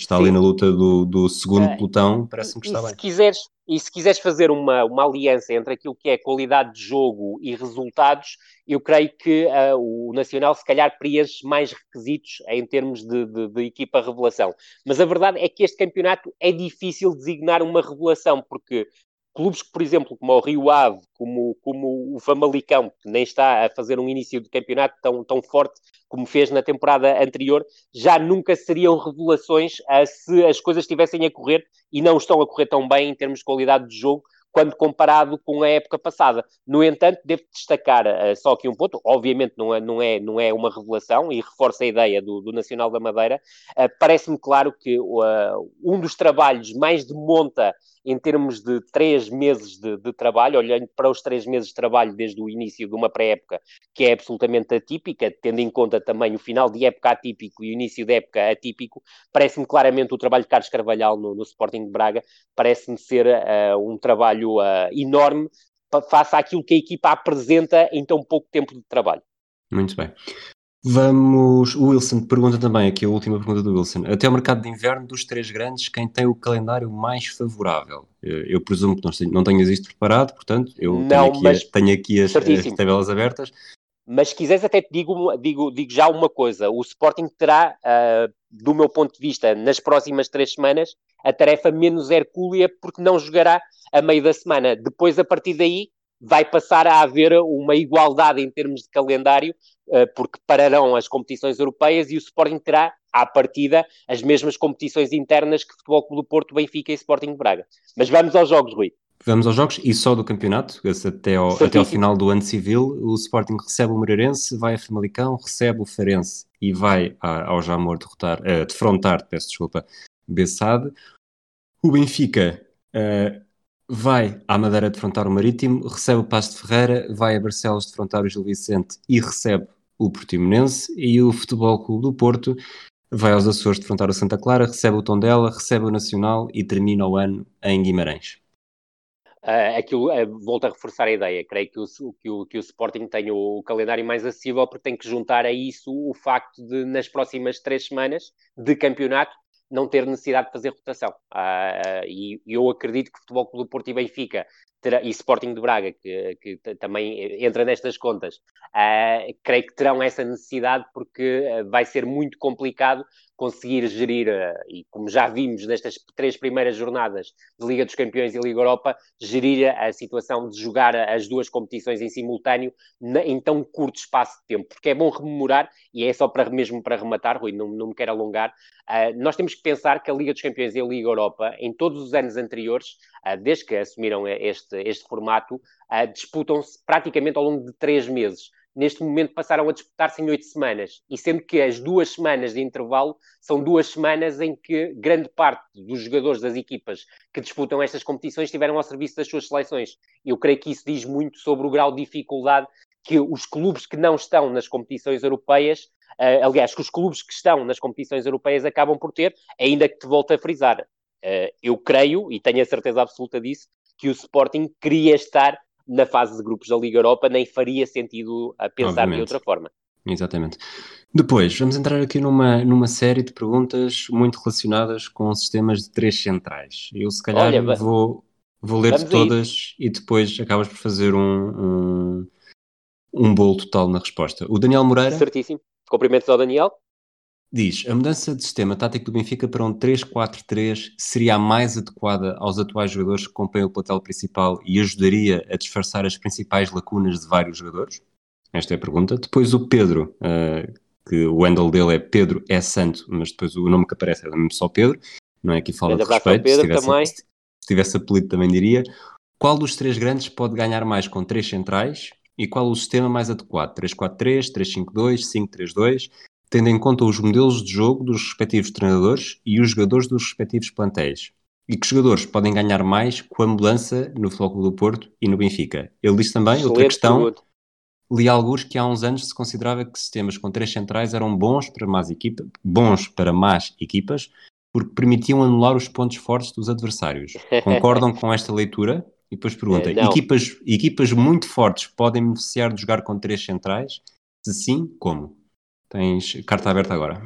está Sim. ali na luta do, do segundo é, pelotão, parece-me que está e bem. Se quiseres, e se quiseres fazer uma, uma aliança entre aquilo que é qualidade de jogo e resultados, eu creio que uh, o Nacional se calhar preenche mais requisitos em termos de, de, de, equipa revelação. Mas a verdade é que este campeonato é difícil designar uma revelação, porque clubes que, por exemplo, como o Rio Ave, como, como o Famalicão, que nem está a fazer um início de campeonato tão, tão forte como fez na temporada anterior, já nunca seriam revelações uh, se as coisas estivessem a correr e não estão a correr tão bem em termos de qualidade de jogo quando comparado com a época passada. No entanto, devo destacar uh, só aqui um ponto, obviamente não é, não é, não é uma revelação e reforça a ideia do, do Nacional da Madeira. Uh, Parece-me claro que uh, um dos trabalhos mais de monta em termos de três meses de, de, trabalho, olhando para os três meses de trabalho desde o início de uma pré-época, que é absolutamente atípica, tendo em conta também o final de época atípico e o início de época atípico, parece-me claramente o trabalho de Carlos Carvalhal no, no Sporting de Braga, parece-me ser uh, um trabalho uh, enorme face àquilo que a equipa apresenta em tão pouco tempo de trabalho. Muito bem. Vamos. O Wilson pergunta também, aqui a última pergunta do Wilson. Até o mercado de inverno dos três grandes, quem tem o calendário mais favorável? Eh, eu presumo que não, não tenhas isto preparado, portanto, eu não, tenho, aqui, mas... tenho aqui as, as, tabelas abertas. Mas se quiseres, até te digo, digo, digo já uma coisa: o Sporting terá, uh, do meu ponto de vista, nas próximas três semanas, a tarefa menos hercúlea, porque não jogará a meio da semana. Depois, a partir daí, vai passar a haver uma igualdade em termos de calendário, eh, porque pararão as competições europeias e o Sporting terá, à partida, as mesmas competições internas que Futebol Clube do Porto, Benfica e Sporting de Braga. Mas vamos aos jogos, Rui. Vamos aos jogos e só do campeonato, até ao, até ao final do ano civil, o Sporting recebe o Moreirense, vai a Famalicão, recebe o Farense e vai ao Jamor derrotar, uh, defrontar, peço desculpa, Bessade. O Benfica uh, vai à Madeira defrontar o Marítimo, recebe o Passo de Ferreira, vai a Barcelos defrontar o Gil Vicente e recebe o Portimonense, e o Futebol Clube do Porto vai aos Açores defrontar o Santa Clara, recebe o Tondela, recebe o Nacional e termina o ano em Guimarães. Uh, aquilo, uh, volto a reforçar a ideia, creio que o, que, o, que o Sporting tem o calendário mais acessível porque tem que juntar a isso o facto de nas próximas três semanas de campeonato não ter necessidade de fazer rotação. Uh, e eu acredito que o Futebol Clube do Porto e Benfica terá, e Sporting de Braga, que, que também entra nestas contas, uh, creio que terão essa necessidade porque vai ser muito complicado conseguir gerir, uh, e como já vimos nestas três primeiras jornadas de Liga dos Campeões e Liga Europa, gerir a situação de jogar as duas competições em simultâneo em tão curto espaço de tempo, porque é bom rememorar, e é só para, mesmo para rematar, Rui, não, não me quero alongar, uh, nós temos que pensar que a Liga dos Campeões e a Liga Europa, em todos os anos anteriores, uh, desde que assumiram este, este formato, disputam-se praticamente ao longo de três meses neste momento passaram a disputar-se em oito semanas, e sendo que as duas semanas de intervalo são duas semanas em que grande parte dos jogadores das equipas que disputam estas competições estiveram ao serviço das suas seleções. Eu creio que isso diz muito sobre o grau de dificuldade que os clubes que não estão nas competições europeias, uh, aliás, que os clubes que estão nas competições europeias acabam por ter, ainda que te volte a frisar. Uh, eu creio, e tenho a certeza absoluta disso, que o Sporting queria estar na fase de grupos da Liga Europa, nem faria sentido a pensar Obviamente. de outra forma. Exatamente. Depois, vamos entrar aqui numa, numa série de perguntas muito relacionadas com sistemas de três centrais. Eu, se calhar, Olha, vou, vou ler todas e depois acabas por fazer um, um, um bolo total na resposta. O Daniel Moreira. Certíssimo. Cumprimentos ao Daniel. Diz, a mudança de sistema tático do Benfica para um 3-4-3 seria a mais adequada aos atuais jogadores que compõem o plantel principal e ajudaria a disfarçar as principais lacunas de vários jogadores? Esta é a pergunta. Depois o Pedro, uh, que o handle dele é Pedro é Santo, mas depois o nome que aparece é mesmo só Pedro, não é que fala de respeito, Pedro, se, tivesse, também. se tivesse apelido também diria. Qual dos três grandes pode ganhar mais com três centrais e qual o sistema mais adequado? 3-4-3, 3-5-2, 5-3-2? Tendo em conta os modelos de jogo dos respectivos treinadores e os jogadores dos respectivos plantéis. E que jogadores podem ganhar mais com a mudança no Futebol do Porto e no Benfica? Ele diz também, Excelente outra questão, li alguns que há uns anos se considerava que sistemas com três centrais eram bons para más equipas, bons para más equipas, porque permitiam anular os pontos fortes dos adversários. Concordam com esta leitura? E depois pergunta: equipas, equipas muito fortes podem beneficiar de jogar com três centrais? Se sim, como? Tens carta aberta agora.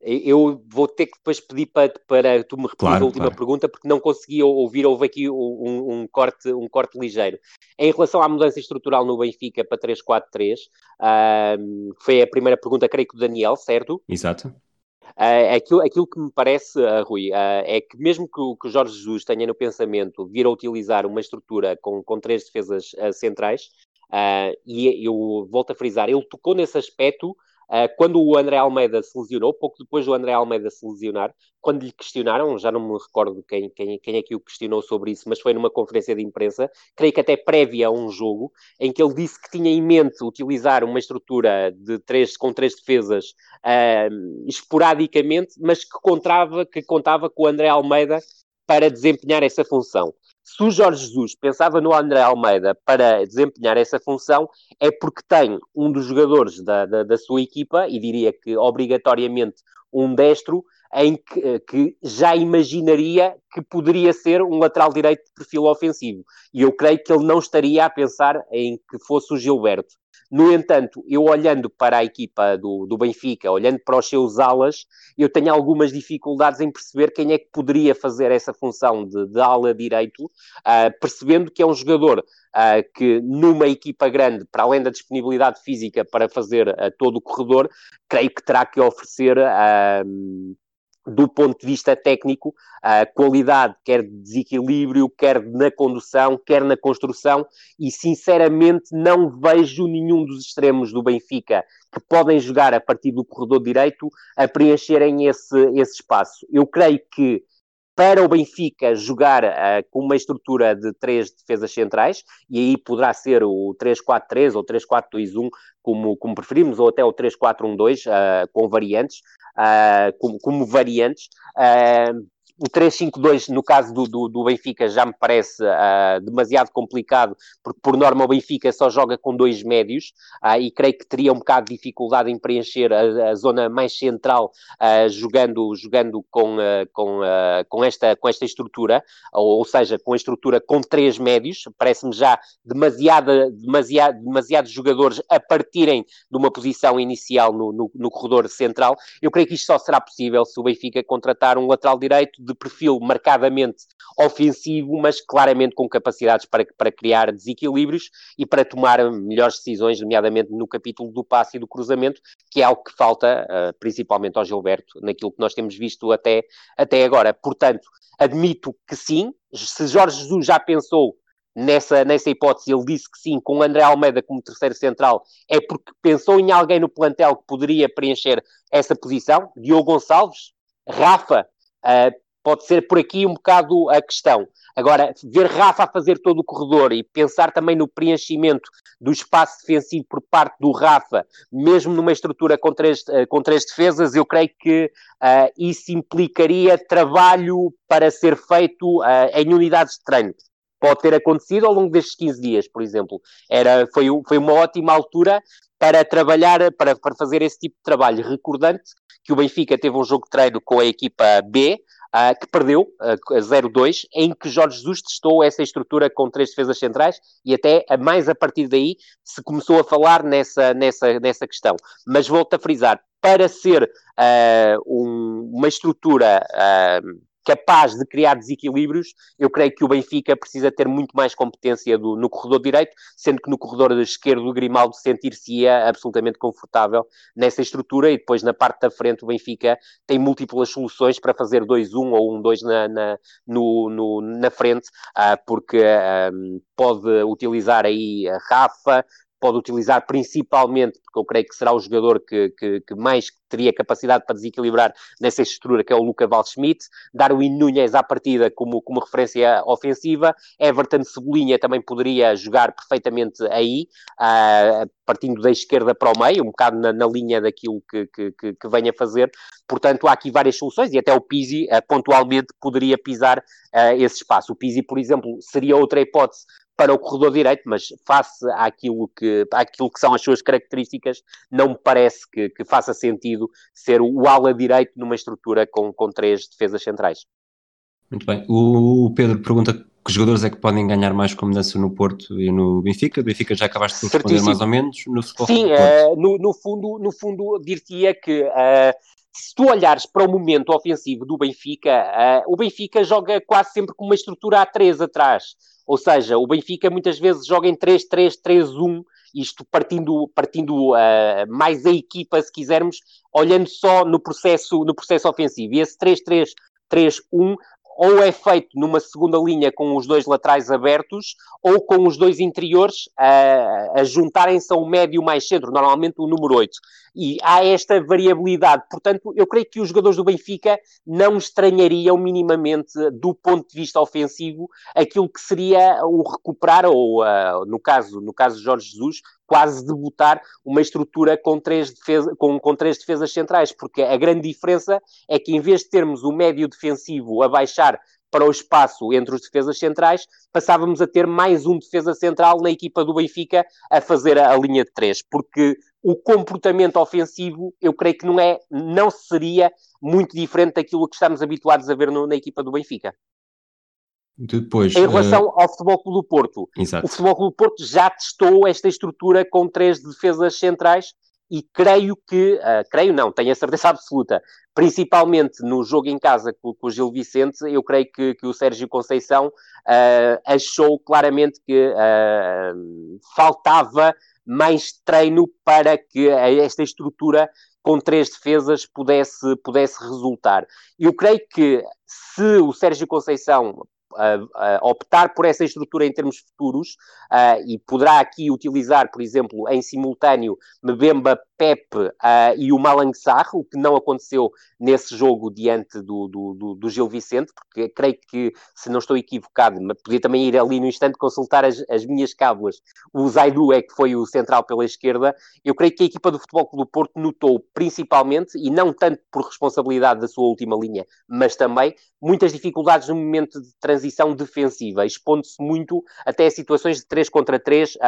Eu vou ter que depois pedir para, para tu me repetir claro, a última claro. pergunta, porque não consegui ouvir, houve aqui um, um, corte, um corte ligeiro. Em relação à mudança estrutural no Benfica para 3-4-3, uh, foi a primeira pergunta, creio que do Daniel, certo? Exato. Uh, aquilo, aquilo que me parece, uh, Rui, uh, é que mesmo que o, que o, Jorge Jesus tenha no pensamento vir a utilizar uma estrutura com, com três defesas centrais, e eu volto a frisar, ele tocou nesse aspecto quando o André Almeida se lesionou, pouco depois do André Almeida se lesionar, quando lhe questionaram, já não me recordo quem, quem, quem é que o questionou sobre isso, mas foi numa conferência de imprensa, creio que até prévia a um jogo, em que ele disse que tinha em mente utilizar uma estrutura de três, com três defesas uh, esporadicamente, mas que contava, que contava com o André Almeida para desempenhar essa função. Se o Jorge Jesus pensava no André Almeida para desempenhar essa função, é porque tem um dos jogadores da, da, da sua equipa, e diria que obrigatoriamente um destro, em que, que, já imaginaria que poderia ser um lateral direito de perfil ofensivo. E eu creio que ele não estaria a pensar em que fosse o Gilberto. No entanto, eu olhando para a equipa do, do Benfica, olhando para os seus alas, eu tenho algumas dificuldades em perceber quem é que poderia fazer essa função de, de ala direito, uh, percebendo que é um jogador uh, que numa equipa grande, para além da disponibilidade física para fazer uh, todo o corredor, creio que terá que oferecer do ponto de vista técnico, a qualidade, quer de desequilíbrio, quer na condução, quer na construção, e sinceramente não vejo nenhum dos extremos do Benfica que podem jogar a partir do corredor direito a preencherem esse, esse espaço. Eu creio que para o Benfica jogar uh, com uma estrutura de três defesas centrais, e aí poderá ser o 3-4-3 ou 3-4-2-1, como, como preferimos, ou até o 3-4-1-2, uh, eh, com variantes, uh, como, como, variantes. Uh, o 3-5-2, no caso do, do, do, Benfica, já me parece uh, demasiado complicado, porque por norma o Benfica só joga com dois médios uh, e creio que teria um bocado de dificuldade em preencher a, a zona mais central uh, jogando, jogando com, com, com, esta, com esta estrutura, ou, ou, seja, com a estrutura com três médios. Parece-me já demasiada, demasiado, demasiados jogadores a partirem de uma posição inicial no, no, no corredor central. Eu creio que isto só será possível se o Benfica contratar um lateral direito de perfil marcadamente ofensivo, mas claramente com capacidades para, para criar desequilíbrios e para tomar melhores decisões, nomeadamente no capítulo do passe e do cruzamento, que é algo que falta, uh, principalmente ao Gilberto, naquilo que nós temos visto até, até agora. Portanto, admito que sim, se Jorge Jesus já pensou nessa, nessa hipótese, ele disse que sim, com André Almeida como terceiro central, é porque pensou em alguém no plantel que poderia preencher essa posição. Diogo Gonçalves, Rafa, uh, Pode ser por aqui um bocado a questão. Agora, ver Rafa a fazer todo o corredor e pensar também no preenchimento do espaço defensivo por parte do Rafa, mesmo numa estrutura com três, eh, com três defesas, eu creio que uh, isso implicaria trabalho para ser feito uh, em unidades de treino. Pode ter acontecido ao longo destes 15 dias, por exemplo. Era, foi, foi uma ótima altura para trabalhar, para, para fazer esse tipo de trabalho. Recordante que o Benfica teve um jogo de treino com a equipa B, uh, que perdeu uh, 0-2, em que Jorge Jesus testou essa estrutura com três defesas centrais e até mais a partir daí se começou a falar nessa, nessa, nessa questão. Mas volto a frisar, para ser uh, um, uma estrutura uh, capaz de criar desequilíbrios, eu creio que o Benfica precisa ter muito mais competência do, no corredor direito, sendo que no corredor esquerdo o Grimaldo sentir-se-ia absolutamente confortável nessa estrutura e depois na parte da frente o Benfica tem múltiplas soluções para fazer 2-1 ou 1-2 na, na, no, no, na frente, uh, porque uh, pode utilizar aí a Rafa, pode utilizar principalmente, porque eu creio que será o jogador que, que, que mais teria capacidade para desequilibrar nessa estrutura, que é o Luca Valschmidt, Darwin Nunes à partida como, como referência ofensiva, Everton Cebolinha também poderia jogar perfeitamente aí, uh, partindo da esquerda para o meio, um bocado na, na linha daquilo que, que, que, que vem a fazer, portanto há aqui várias soluções e até o Pizzi uh, pontualmente poderia pisar uh, esse espaço. O Pizzi, por exemplo, seria outra hipótese para o corredor direito, mas face àquilo que, àquilo que são as suas características, não me parece que, que faça sentido ser o ala direito numa estrutura com, com três defesas centrais. Muito bem. O Pedro pergunta que jogadores é que podem ganhar mais com mudança no Porto e no Benfica? O Benfica já acabaste de responder mais ou menos no futebol Sim, uh, no, no, fundo, no fundo dir-te-ia que uh, se tu olhares para o momento ofensivo do Benfica, uh, o Benfica joga quase sempre com uma estrutura a três atrás. Ou seja, o Benfica muitas vezes joga em 3-3-3-1, isto partindo, partindo uh, mais a equipa, se quisermos, olhando só no processo, no processo ofensivo. E esse 3-3-3-1 ou é feito numa segunda linha com os dois laterais abertos, ou com os dois interiores a, a juntarem-se ao médio mais centro, normalmente o número 8. E há esta variabilidade. Portanto, eu creio que os jogadores do Benfica não estranhariam minimamente, do ponto de vista ofensivo, aquilo que seria o recuperar, ou uh, no, caso, no caso de Jorge Jesus, quase debutar uma estrutura com três, defesa, com, com três defesas centrais, porque a grande diferença é que em vez de termos o médio defensivo a baixar para o espaço entre os defesas centrais, passávamos a ter mais um defesa central na equipa do Benfica a fazer a, a, linha de três, porque o comportamento ofensivo, eu creio que não é, não seria muito diferente daquilo que estamos habituados a ver no, na equipa do Benfica. Depois, em relação uh... ao Futebol Clube do Porto, Exato. o Futebol Clube do Porto já testou esta estrutura com três defesas centrais e creio que, uh, creio não, tenho a certeza absoluta, principalmente no jogo em casa com, com o Gil Vicente, eu creio que, que o Sérgio Conceição uh, achou claramente que faltava mais treino para que esta estrutura com três defesas pudesse, pudesse resultar. Eu creio que se o Sérgio Conceição optar por essa estrutura em termos futuros uh, e poderá aqui utilizar, por exemplo, em simultâneo Mbemba, Pepe uh, e o Malang Sarr, o que não aconteceu nesse jogo diante do, do, do, do, Gil Vicente, porque creio que, se não estou equivocado, podia também ir ali no instante consultar as, as minhas cábulas. O Zaidu é que foi o central pela esquerda. Eu creio que a equipa do Futebol Clube do Porto notou principalmente, e não tanto por responsabilidade da sua última linha, mas também muitas dificuldades no momento de transição defensiva, expondo-se muito até a situações de 3 contra 3 uh,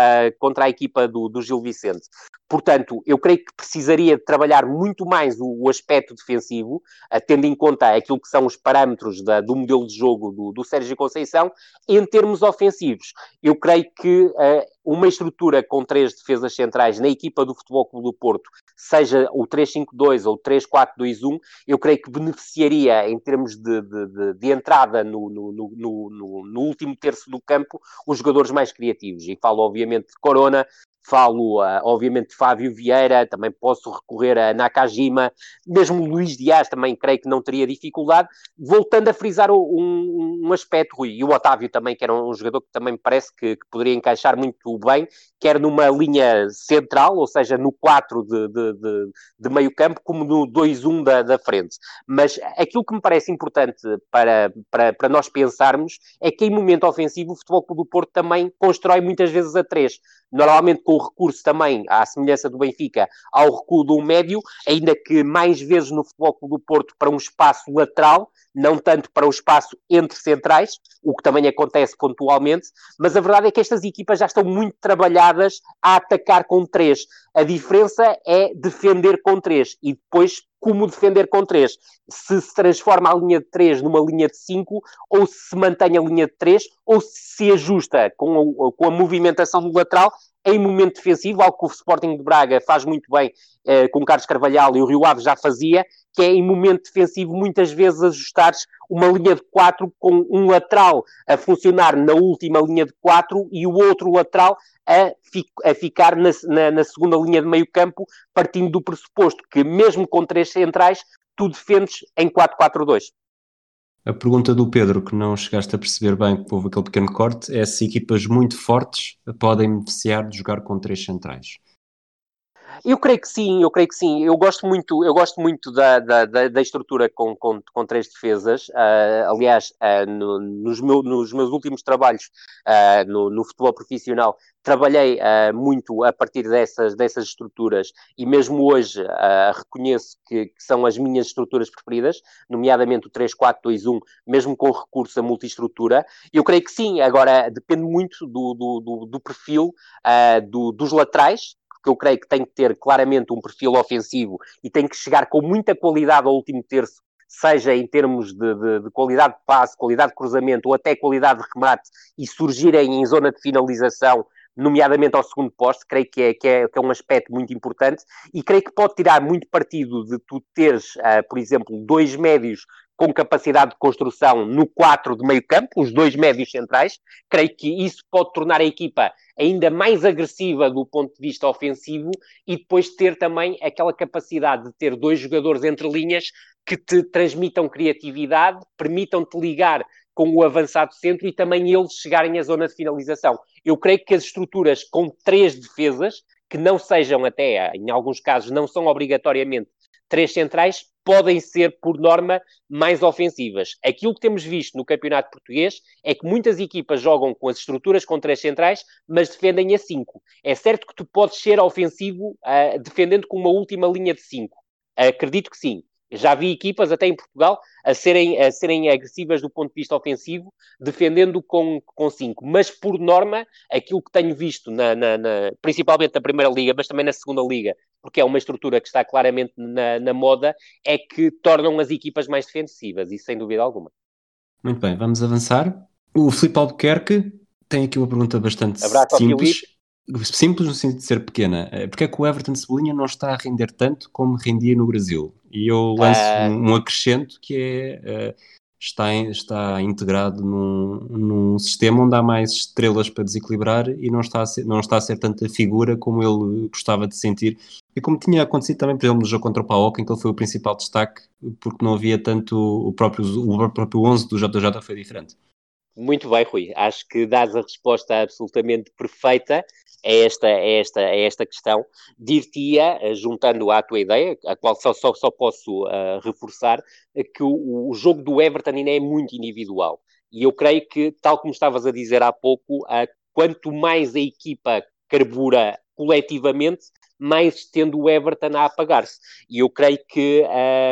contra a equipa do, do Gil Vicente. Portanto, eu creio que precisaria trabalhar muito mais o, o aspecto defensivo, uh, tendo em conta aquilo que são os parâmetros da, do modelo de jogo do, do Sérgio Conceição, em termos ofensivos. Eu creio que uh, uma estrutura com três defesas centrais na equipa do Futebol Clube do Porto, seja o 3-5-2 ou o 3-4-2-1, eu creio que beneficiaria em termos de, de, de, de entrada no, no, no, no, último terço do campo os jogadores mais criativos. E falo, obviamente, de Corona, Falo, uh, obviamente, de Fábio Vieira, também posso recorrer a Nakajima, mesmo Luís Dias também creio que não teria dificuldade. Voltando a frisar um, um aspecto, Rui, e o Otávio também, que era um jogador que também me parece que, que poderia encaixar muito bem, quer numa linha central, ou seja, no 4 de, de, de, de meio campo, como no 2-1 da, da frente. Mas aquilo que me parece importante para, para, para nós pensarmos é que em momento ofensivo o Futebol do Porto também constrói muitas vezes a 3 normalmente com o recurso também, à semelhança do Benfica, ao recuo do médio, ainda que mais vezes no Futebol do Porto para um espaço lateral, não tanto para o espaço entre centrais, o que também acontece pontualmente, mas a verdade é que estas equipas já estão muito trabalhadas a atacar com três. A diferença é defender com três e depois como defender com três. Se se transforma a linha de três numa linha de cinco, ou se se mantém a linha de três, ou se se ajusta com a, com a movimentação do lateral em momento defensivo, algo que o Sporting de Braga faz muito bem eh, com Carlos Carvalhal e o Rio Ave já fazia, que é em momento defensivo muitas vezes ajustares uma linha de quatro com um lateral a funcionar na última linha de quatro e o outro lateral a, fi a ficar na, na, na, segunda linha de meio campo, partindo do pressuposto que mesmo com três centrais, tu defendes em 4-4-2. A pergunta do Pedro, que não chegaste a perceber bem, que houve aquele pequeno corte, é se equipas muito fortes podem beneficiar de jogar com três centrais. Eu creio que sim, eu creio que sim. Eu gosto muito, eu gosto muito da, da, da estrutura com, com, com, três defesas. Uh, aliás, uh, no, nos, meu, nos, meus últimos trabalhos uh, no, no, futebol profissional, trabalhei muito a partir dessas, dessas estruturas e mesmo hoje reconheço que, que, são as minhas estruturas preferidas, nomeadamente o 3-4-2-1, mesmo com recurso a multiestrutura. Eu creio que sim, agora depende muito do, do, do, do perfil do, dos laterais, porque eu creio que tem que ter claramente um perfil ofensivo e tem que chegar com muita qualidade ao último terço, seja em termos de, de, de qualidade de passe, qualidade de cruzamento ou até qualidade de remate e surgirem em zona de finalização nomeadamente ao segundo poste, creio que é, que, é, que é um aspecto muito importante e creio que pode tirar muito partido de tu teres, uh, por exemplo, dois médios com capacidade de construção no 4 de meio campo, os dois médios centrais. Creio que isso pode tornar a equipa ainda mais agressiva do ponto de vista ofensivo e depois ter também aquela capacidade de ter dois jogadores entre linhas que te transmitam criatividade, permitam-te ligar com o avançado centro e também eles chegarem à zona de finalização. Eu creio que as estruturas com três defesas, que não sejam até, em alguns casos, não são obrigatoriamente três centrais, podem ser, por norma, mais ofensivas. Aquilo que temos visto no campeonato português é que muitas equipas jogam com as estruturas com três centrais, mas defendem a cinco. É certo que tu podes ser ofensivo uh, defendendo com uma última linha de cinco. Acredito que sim. Já vi equipas, até em Portugal, a serem, a serem agressivas do ponto de vista ofensivo, defendendo com, com cinco. Mas, por norma, aquilo que tenho visto, na, na, na, principalmente na Primeira Liga, mas também na Segunda Liga, porque é uma estrutura que está claramente na, na moda, é que tornam as equipas mais defensivas, isso sem dúvida alguma. Muito bem, vamos avançar. O Filipe Albuquerque tem aqui uma pergunta bastante Abraço simples. Simples no sentido de ser pequena. Eh, Porque é que o Everton Cebolinha não está a render tanto como rendia no Brasil? E eu lanço uh... um, acrescento que é uh, está, está integrado num, num, sistema onde há mais estrelas para desequilibrar e não está, a ser, não está a ser tanta figura como ele gostava de sentir. E como tinha acontecido também, por exemplo, no jogo contra o PAOK, em que ele foi o principal destaque, porque não havia tanto o próprio, o próprio 11 do JJ foi diferente. Muito bem, Rui. Acho que dás a resposta absolutamente perfeita a esta, a esta, a esta questão. Dir-te-ia, eh, juntando à tua ideia, a qual só, só, só posso uh, reforçar, que o, o, jogo do Everton ainda é muito individual. E eu creio que, tal como estavas a dizer há pouco, uh, quanto mais a equipa carbura coletivamente, mais tendo o Everton a apagar-se. E eu creio que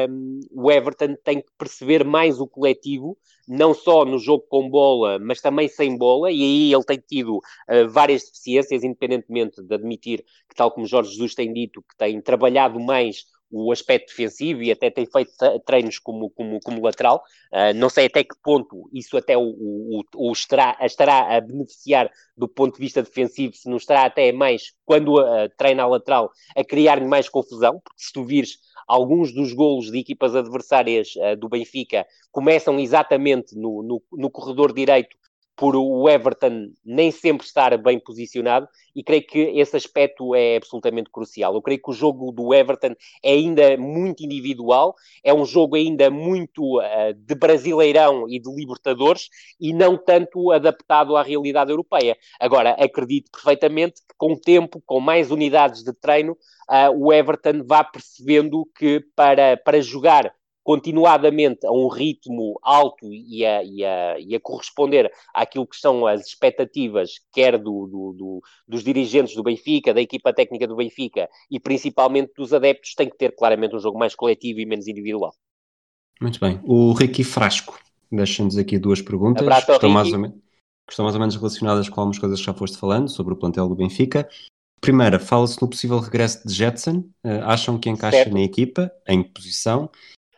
um, o Everton tem que perceber mais o coletivo, não só no jogo com bola, mas também sem bola, e aí ele tem tido uh, várias deficiências, independentemente de admitir que, tal como Jorge Jesus tem dito, que tem trabalhado mais o aspecto defensivo e até tem feito treinos como, como, como lateral. Uh, não sei até que ponto isso até o, o, o estará, estará a beneficiar do ponto de vista defensivo, se não estará até mais, quando uh, treina a lateral, a criar-lhe mais confusão, porque se tu vires alguns dos golos de equipas adversárias uh, do Benfica começam exatamente no, no, no corredor direito por o Everton nem sempre estar bem posicionado e creio que esse aspecto é absolutamente crucial. Eu creio que o jogo do Everton é ainda muito individual, é um jogo ainda muito uh, de brasileirão e de libertadores e não tanto adaptado à realidade europeia. Agora, acredito perfeitamente que com o tempo, com mais unidades de treino, uh, o Everton vá percebendo que para, para jogar continuadamente a um ritmo alto e a, e a, e a corresponder àquilo que são as expectativas, quer do, do, do, dos dirigentes do Benfica, da equipa técnica do Benfica e principalmente dos adeptos, tem que ter claramente um jogo mais coletivo e menos individual. Muito bem. O Ricky Frasco deixa-nos aqui duas perguntas Abraço que estão, mais ou menos, que estão mais ou menos relacionadas com algumas coisas que já foste falando sobre o plantel do Benfica. Primeira, fala-se no possível regresso de Jetson. Uh, acham que encaixa certo. na equipa? Em que posição?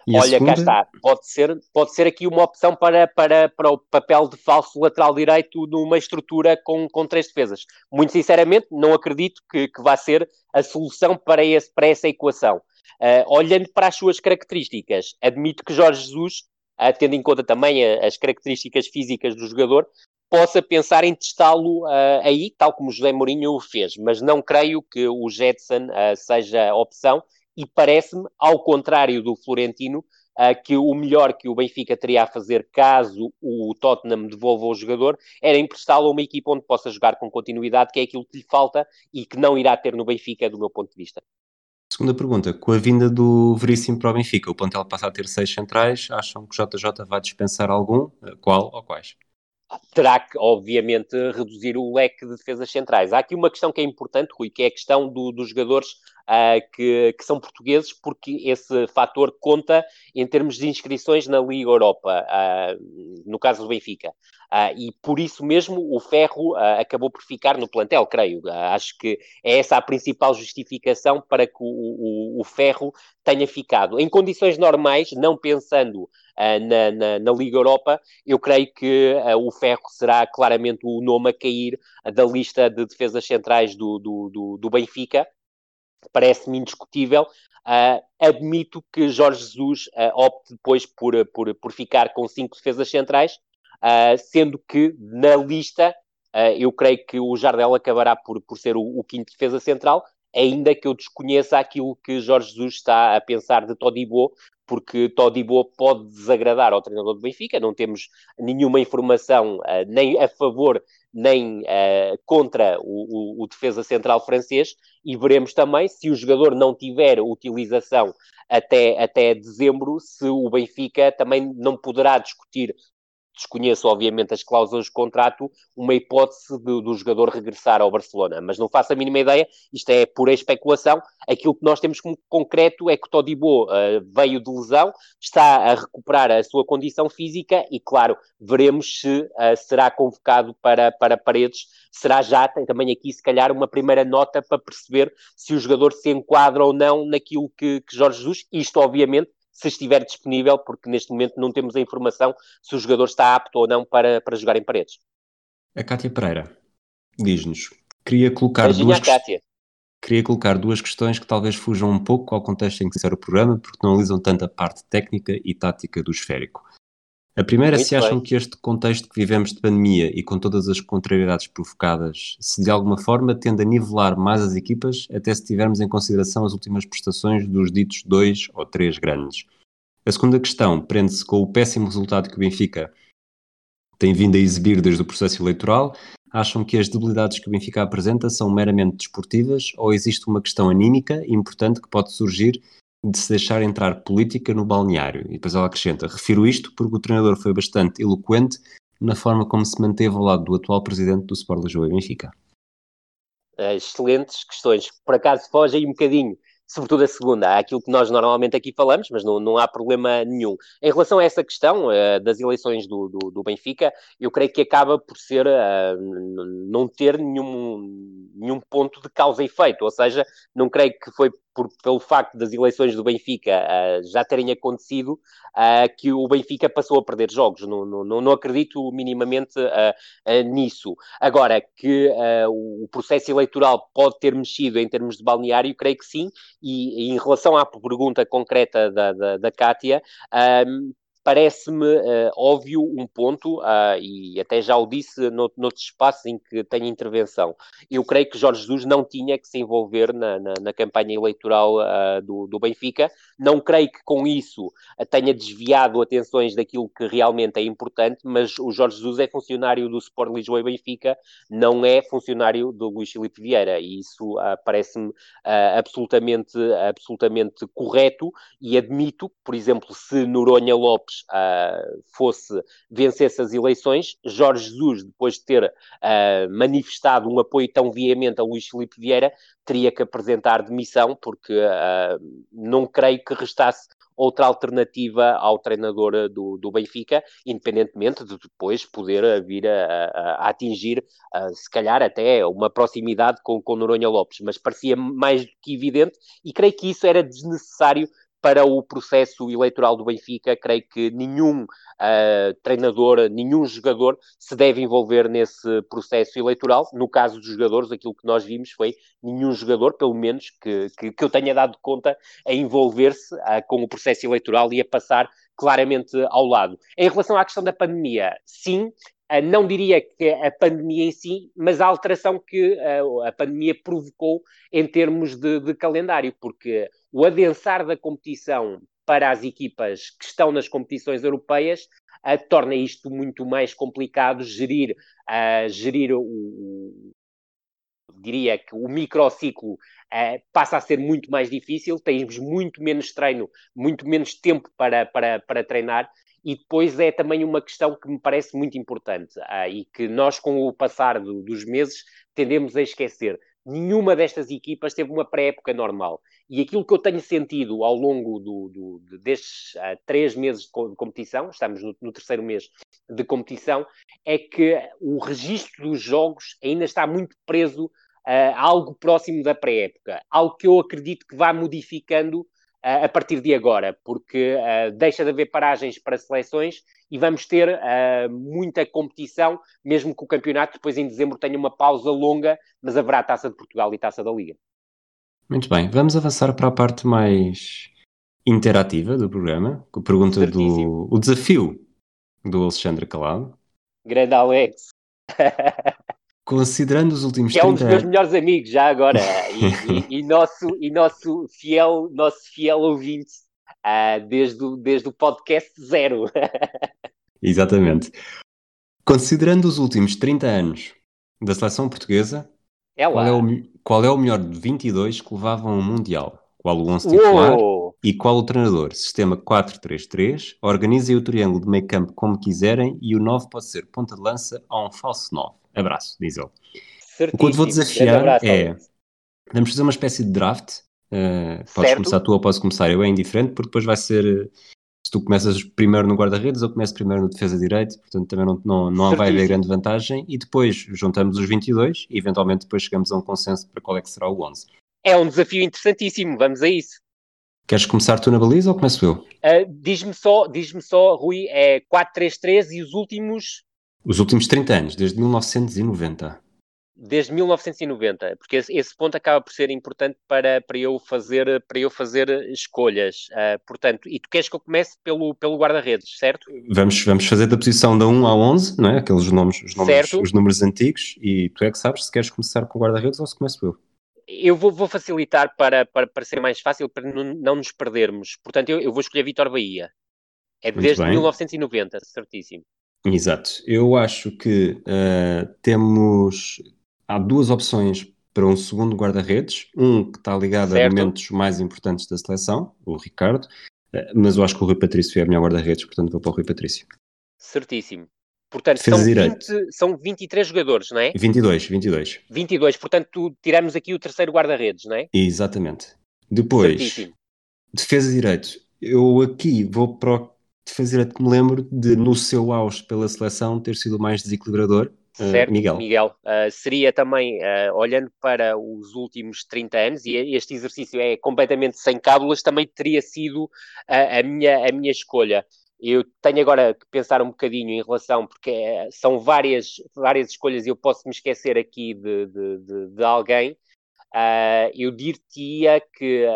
E Olha, segunda... cá está. Pode ser, pode ser aqui uma opção para, para, para o papel de falso lateral direito numa estrutura com, com três defesas. Muito sinceramente, não acredito que, que vá ser a solução para, esse, para essa equação. Uh, olhando para as suas características, admito que Jorge Jesus, uh, tendo em conta também a, as características físicas do jogador, possa pensar em testá-lo uh, aí, tal como José Mourinho o fez, mas não creio que o Jetson seja a opção e parece-me, ao contrário do Florentino, uh, que o melhor que o Benfica teria a fazer caso o Tottenham devolva o jogador era emprestá-lo a uma equipa onde possa jogar com continuidade, que é aquilo que lhe falta e que não irá ter no Benfica, do meu ponto de vista. Segunda pergunta, com a vinda do Veríssimo para o Benfica, o plantel passa a ter seis centrais, acham que o JJ vai dispensar algum? Qual ou quais? terá que, obviamente, reduzir o leque de defesas centrais. Há aqui uma questão que é importante, Rui, que é a questão do, dos jogadores uh, que, que, são portugueses, porque esse fator conta em termos de inscrições na Liga Europa, uh, no caso do Benfica. Uh, e por isso mesmo o Ferro acabou por ficar no plantel, creio. acho que é essa a principal justificação para que o, o, o Ferro tenha ficado. Em condições normais, não pensando na, na, na, Liga Europa, eu creio que o Ferro será claramente o nome a cair da lista de defesas centrais do, do, do, do Benfica parece-me indiscutível. Uh, admito que Jorge Jesus uh, opte depois por, por, por ficar com cinco defesas centrais, uh, sendo que na lista eu creio que o Jardel acabará por, por ser o, o, quinto defesa central, ainda que eu desconheça aquilo que Jorge Jesus está a pensar de Todibo, porque Todibo pode desagradar ao treinador do Benfica, não temos nenhuma informação nem a favor nem uh, contra o, o, o, defesa central francês, e veremos também se o jogador não tiver utilização até, até dezembro, se o Benfica também não poderá discutir desconheço obviamente as cláusulas de contrato, uma hipótese de, do jogador regressar ao Barcelona, mas não faço a mínima ideia, isto é pura especulação, aquilo que nós temos como concreto é que Todibo uh, veio de lesão, está a recuperar a sua condição física e claro, veremos se uh, será convocado para, para paredes, será já, tem também aqui se calhar uma primeira nota para perceber se o jogador se enquadra ou não naquilo que, que Jorge Jesus, isto obviamente se estiver disponível, porque neste momento não temos a informação se o jogador está apto ou não para, para jogar em paredes. A Cátia Pereira diz-nos: queria colocar duas. Cátia. Queria colocar duas questões que talvez fujam um pouco ao contexto em que se era o programa, porque não analisam tanto a parte técnica e tática do esférico. A primeira, Muito se acham bem. que este contexto que vivemos de pandemia e com todas as contrariedades provocadas, se de alguma forma tende a nivelar mais as equipas, até se tivermos em consideração as últimas prestações dos ditos dois ou três grandes. A segunda questão prende-se com o péssimo resultado que o Benfica tem vindo a exibir desde o processo eleitoral. Acham que as debilidades que o Benfica apresenta são meramente desportivas ou existe uma questão anímica importante que pode surgir de se deixar entrar política no balneário. E depois ela acrescenta: refiro isto porque o treinador foi bastante eloquente na forma como se manteve ao lado do atual presidente do Sport Lisboa e Benfica. Excelentes questões. Por acaso fogem um bocadinho sobretudo a segunda, há aquilo que nós normalmente aqui falamos, mas não, não há problema nenhum. Em relação a essa questão uh, das eleições do, do, do, Benfica, eu creio que acaba por ser uh, não ter nenhum, nenhum ponto de causa e efeito, ou seja, não creio que foi por, pelo facto das eleições do Benfica uh, já terem acontecido, uh, que o Benfica passou a perder jogos. Não, não, não acredito minimamente uh, nisso. Agora, que o processo eleitoral pode ter mexido em termos de balneário, creio que sim. E, e em relação à pergunta concreta da, da, da Kátia, parece-me uh, óbvio um ponto, uh, e até já o disse no, noutros espaços em que tenho intervenção. Eu creio que Jorge Jesus não tinha que se envolver na, na, na campanha eleitoral uh, do, do, Benfica. Não creio que com isso tenha desviado atenções daquilo que realmente é importante, mas o Jorge Jesus é funcionário do Sport Lisboa e Benfica, não é funcionário do Luís Filipe Vieira, e isso parece-me absolutamente, absolutamente correto, e admito, por exemplo, se Noronha Lopes uh, fosse vencesse as eleições, Jorge Jesus, depois de ter uh, manifestado um apoio tão veemente a Luís Filipe Vieira, teria que apresentar demissão, porque uh, não creio que restasse outra alternativa ao treinador do, do Benfica, independentemente de depois poder vir a, a, a atingir, a, se calhar até uma proximidade com, com Noronha Lopes, mas parecia mais do que evidente e creio que isso era desnecessário para o processo eleitoral do Benfica, creio que nenhum uh, treinador, nenhum jogador se deve envolver nesse processo eleitoral. No caso dos jogadores, aquilo que nós vimos foi nenhum jogador, pelo menos que, que, que eu tenha dado conta, a envolver-se uh, com o processo eleitoral e a passar claramente ao lado. Em relação à questão da pandemia, sim, não diria que a pandemia em si, mas a alteração que uh, a pandemia provocou em termos de, de, calendário, porque o adensar da competição para as equipas que estão nas competições europeias uh, torna isto muito mais complicado gerir, gerir o, diria que o microciclo passa a ser muito mais difícil, temos muito menos treino, muito menos tempo para, para, para treinar, e depois é também uma questão que me parece muito importante uh, e que nós, com o passar do, dos meses, tendemos a esquecer nenhuma destas equipas teve uma pré-época normal. E aquilo que eu tenho sentido ao longo do, do, destes uh, três meses de, competição, estamos no, no, terceiro mês de competição, é que o registro dos jogos ainda está muito preso uh, a algo próximo da pré-época. Algo que eu acredito que vá modificando a partir de agora, porque uh, deixa de haver paragens para seleções e vamos ter uh, muita competição, mesmo que o campeonato depois em dezembro tenha uma pausa longa, mas haverá Taça de Portugal e Taça da Liga. Muito bem, vamos avançar para a parte mais interativa do programa, com a pergunta Certíssimo. do o desafio do Alexandre Calado. Grande Alex. Considerando os últimos que 30 é um dos meus melhores amigos, já agora, e, e, e, nosso, e nosso, fiel, nosso fiel ouvinte, uh, desde, o, desde o podcast zero. Exatamente. Considerando os últimos 30 anos da seleção portuguesa, é qual, é o, qual é o melhor de 22 que levavam ao Mundial? Qual o 11 titular e qual o treinador? Sistema 4-3-3, organizem o triângulo de meio campo como quiserem e o 9 pode ser ponta de lança ou um falso 9. Abraço, diz ele. Certíssimo. O que eu te vou desafiar abraço, é. Vamos fazer uma espécie de draft. Uh, podes certo. começar tu ou posso começar eu, é indiferente, porque depois vai ser. Se tu começas primeiro no guarda-redes, eu começo primeiro no defesa direito, portanto também não, não, não vai haver grande vantagem. E depois juntamos os 22 e eventualmente depois chegamos a um consenso para qual é que será o 11. É um desafio interessantíssimo, vamos a isso. Queres começar tu na baliza ou começo eu? Uh, diz-me só, diz-me só, Rui, é 4-3-3 e os últimos? Os últimos 30 anos, desde 1990 desde 1990, porque esse, esse, ponto acaba por ser importante para, para, eu, fazer, para eu fazer escolhas. Uh, portanto, e tu queres que eu comece pelo, pelo guarda-redes, certo? Vamos, vamos fazer da posição da 1 à 11, não é? Aqueles nomes, os, nomes, os números antigos, e tu é que sabes se queres começar com o guarda-redes ou se começo eu. Eu vou, vou facilitar para, para, para, ser mais fácil, para não, nos perdermos. Portanto, eu, eu vou escolher Vitor Bahia. É desde 1990, certíssimo. Exato. Eu acho que uh, temos há duas opções para um segundo guarda-redes, um que está ligado certo. a momentos mais importantes da seleção, o Ricardo, eh, mas eu acho que o Rui Patrício é a melhor guarda-redes, portanto vou para o Rui Patrício. Certíssimo. Portanto, são, 20, são 23 jogadores, não é? 22, 22. 22, portanto tiramos aqui o terceiro guarda-redes, não é? Exatamente. Depois, Certíssimo. defesa direito. Eu aqui vou para o defesa direito que me lembro de, no seu auge pela seleção, ter sido o mais desequilibrador, eh, certo, Miguel. Miguel. Uh, seria também, uh, olhando para os últimos 30 anos, e este exercício é completamente sem cábulas, também teria sido a, minha, a minha escolha. Eu tenho agora que pensar um bocadinho em relação, porque são várias, várias escolhas e eu posso me esquecer aqui de, de, de, de alguém. Uh, eu dir-te-ia que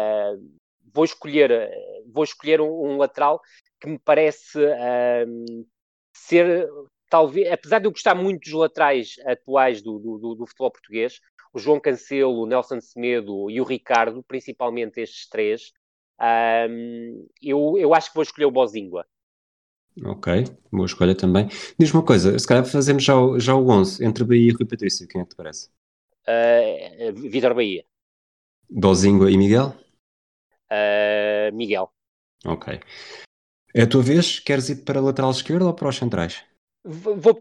vou escolher, vou escolher um, um, lateral que me parece ser talvez, apesar de eu gostar muito dos laterais atuais do, do, do, futebol português, o João Cancelo, o Nelson Semedo e o Ricardo, principalmente estes três, um, eu, eu acho que vou escolher o Bozingua. Ok, boa escolha também. Diz-me uma coisa, se calhar fazemos já o, já o 11, entre Bahia e Rui Patrício, quem é que te parece? Uh, Vitor Bahia. Bozingua e Miguel? Uh, Miguel. Ok. É a tua vez? Queres ir para a lateral esquerda ou para os centrais? Vou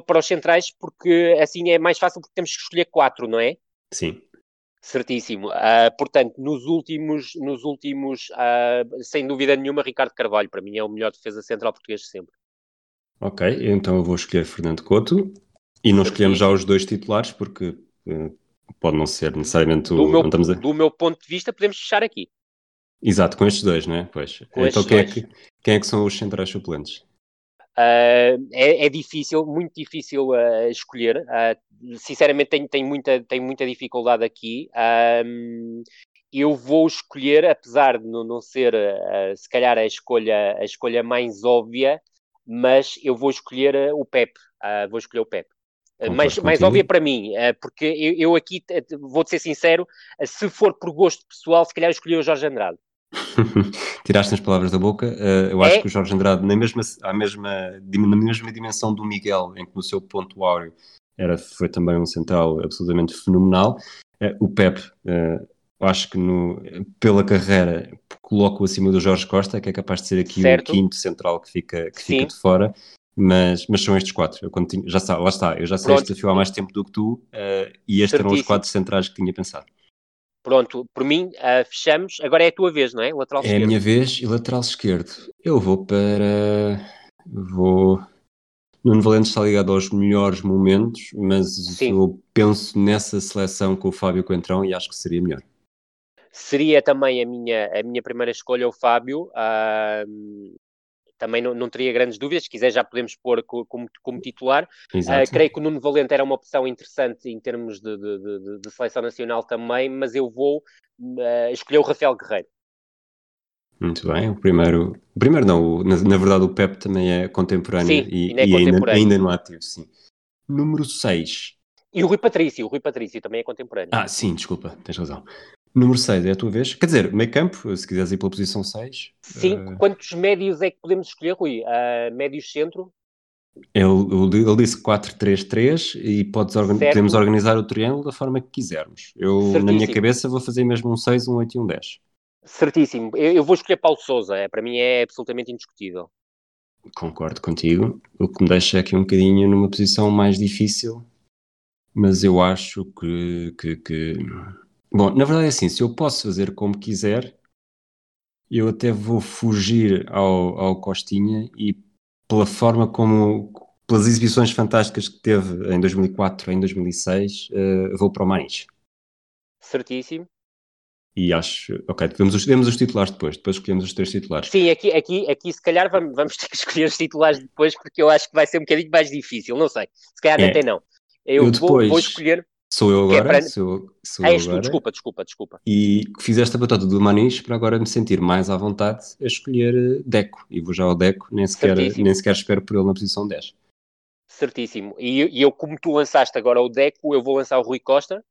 para os centrais porque assim é mais fácil porque temos que escolher quatro, não é? Sim. Certíssimo. Uh, portanto, nos últimos, nos últimos uh, sem dúvida nenhuma, Ricardo Carvalho, para mim é o melhor defesa central português de sempre. Ok, então eu vou escolher Fernando Couto e não escolhemos já os dois titulares porque uh, pode não ser necessariamente o. Do meu, a... do meu ponto de vista, podemos fechar aqui. Exato, com estes dois, não é? Pois. Com então quem é, que, quem é que são os centrais suplentes? Uh, é, é, difícil, muito difícil uh, escolher. Uh, sinceramente, tenho, tenho, muita, tenho muita dificuldade aqui. eu vou escolher, apesar de não, não ser, se calhar, a escolha, a escolha mais óbvia, mas eu vou escolher o Pep. vou escolher o Pep. mais, mais óbvia para mim, porque eu, eu aqui vou ser sincero, se for por gosto pessoal, se calhar escolhi o Jorge Andrade. Tiraste as palavras da boca. Uh, eu acho é? que o Jorge Andrade, na mesma, à mesma, na mesma dimensão do Miguel, em que no seu ponto áureo era, foi também um central absolutamente fenomenal, uh, o Pep, uh, acho que no, pela carreira coloco acima do Jorge Costa, que é capaz de ser aqui certo. o quinto central que fica, que fica de fora. Mas, mas são estes quatro. Eu tinha, já está, lá está. Eu já sei Pronto. este desafio há mais tempo do que tu e estes Certíssimo. eram os quatro centrais que tinha pensado. Pronto, por mim, uh, fechamos. Agora é a tua vez, não é? Lateral é esquerdo. É a minha vez e lateral esquerdo. Eu vou para. Vou. Nuno Valente está ligado aos melhores momentos, mas Sim. eu penso nessa seleção com o Fábio Coentrão e acho que seria melhor. Seria também a minha, a minha primeira escolha o Fábio. Uh, também não, não teria grandes dúvidas. Se quiser, já podemos pôr como, como titular. Uh, creio que o Nuno Valente era uma opção interessante em termos de, de, de, de seleção nacional também, mas eu vou uh, escolher o Rafael Guerreiro. Muito bem, o primeiro, o primeiro não, o, na, na, verdade o Pep também é contemporâneo sim, e, ainda, é e contemporâneo. Ainda, ainda no ativo, sim. Número 6. E o Rui Patrício, o Rui Patrício também é contemporâneo. Ah, sim, desculpa, tens razão. Número 6 é a tua vez. Quer dizer, meio campo, se quiseres ir pela posição 6. Sim, uh... quantos médios é que podemos escolher, Rui? Uh, médios centro? Ele, ele disse 4-3-3 e podes organ podemos organizar o triângulo da forma que quisermos. Eu, Certíssimo. na minha cabeça, vou fazer mesmo um 6, um 8 e um 10. Certíssimo. Eu, eu vou escolher Paulo Souza. É, para mim é absolutamente indiscutível. Concordo contigo. O que me deixa aqui um bocadinho numa posição mais difícil, mas eu acho que, que, que Bom, na verdade é assim, se eu posso fazer como quiser, eu até vou fugir ao, ao Costinha e pela forma como, pelas exibições fantásticas que teve em 2004, em 2006, uh, vou para o Mainz. Certíssimo. E acho, ok, vemos os, vemos os titulares depois, depois escolhemos os três titulares. Sim, aqui, aqui, aqui se calhar vamos, vamos ter que escolher os titulares depois, porque eu acho que vai ser um bocadinho mais difícil, não sei. Se calhar é. até não. Eu, eu depois, vou, vou, escolher. Sou eu agora? É para... Sou, sou ah, eu agora. Tu, desculpa, desculpa, desculpa. E fizeste a batota do Manis para agora me sentir mais à vontade a escolher eh, Deco. E vou já ao Deco, nem sequer, nem sequer espero por ele na posição 10. Certíssimo. E, e eu, como tu lançaste agora o Deco, eu vou lançar o Rui Costa.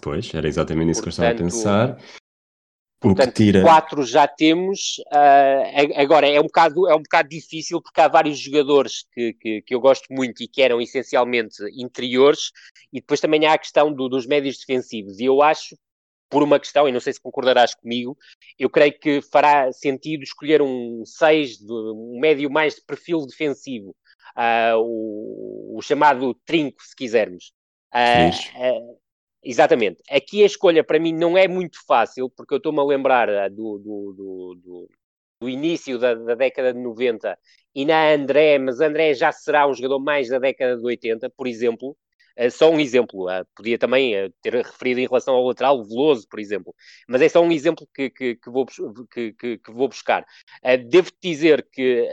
Pois, era exatamente isso Portanto, que eu estava a pensar. Portanto, tira... quatro já temos. Uh, agora, é um, bocado, é um bocado difícil porque há vários jogadores que, que, que, eu gosto muito e que eram essencialmente interiores, e depois também há a questão do, dos médios defensivos. E eu acho, por uma questão, e não sei se concordarás comigo, eu creio que fará sentido escolher um 6, um médio mais de perfil defensivo, uh, o, o, chamado trinco, se quisermos. Uh, Exatamente. Aqui a escolha para mim não é muito fácil, porque eu estou-me a lembrar ah, do, do, do, do início da, da, década de 90 e na André, mas André já será um jogador mais da década de 80, por exemplo. Uh, só um exemplo, uh, podia também ter referido em relação ao lateral Veloso, por exemplo, mas é só um exemplo que, que, que, vou, que, que, vou, buscar. devo dizer que,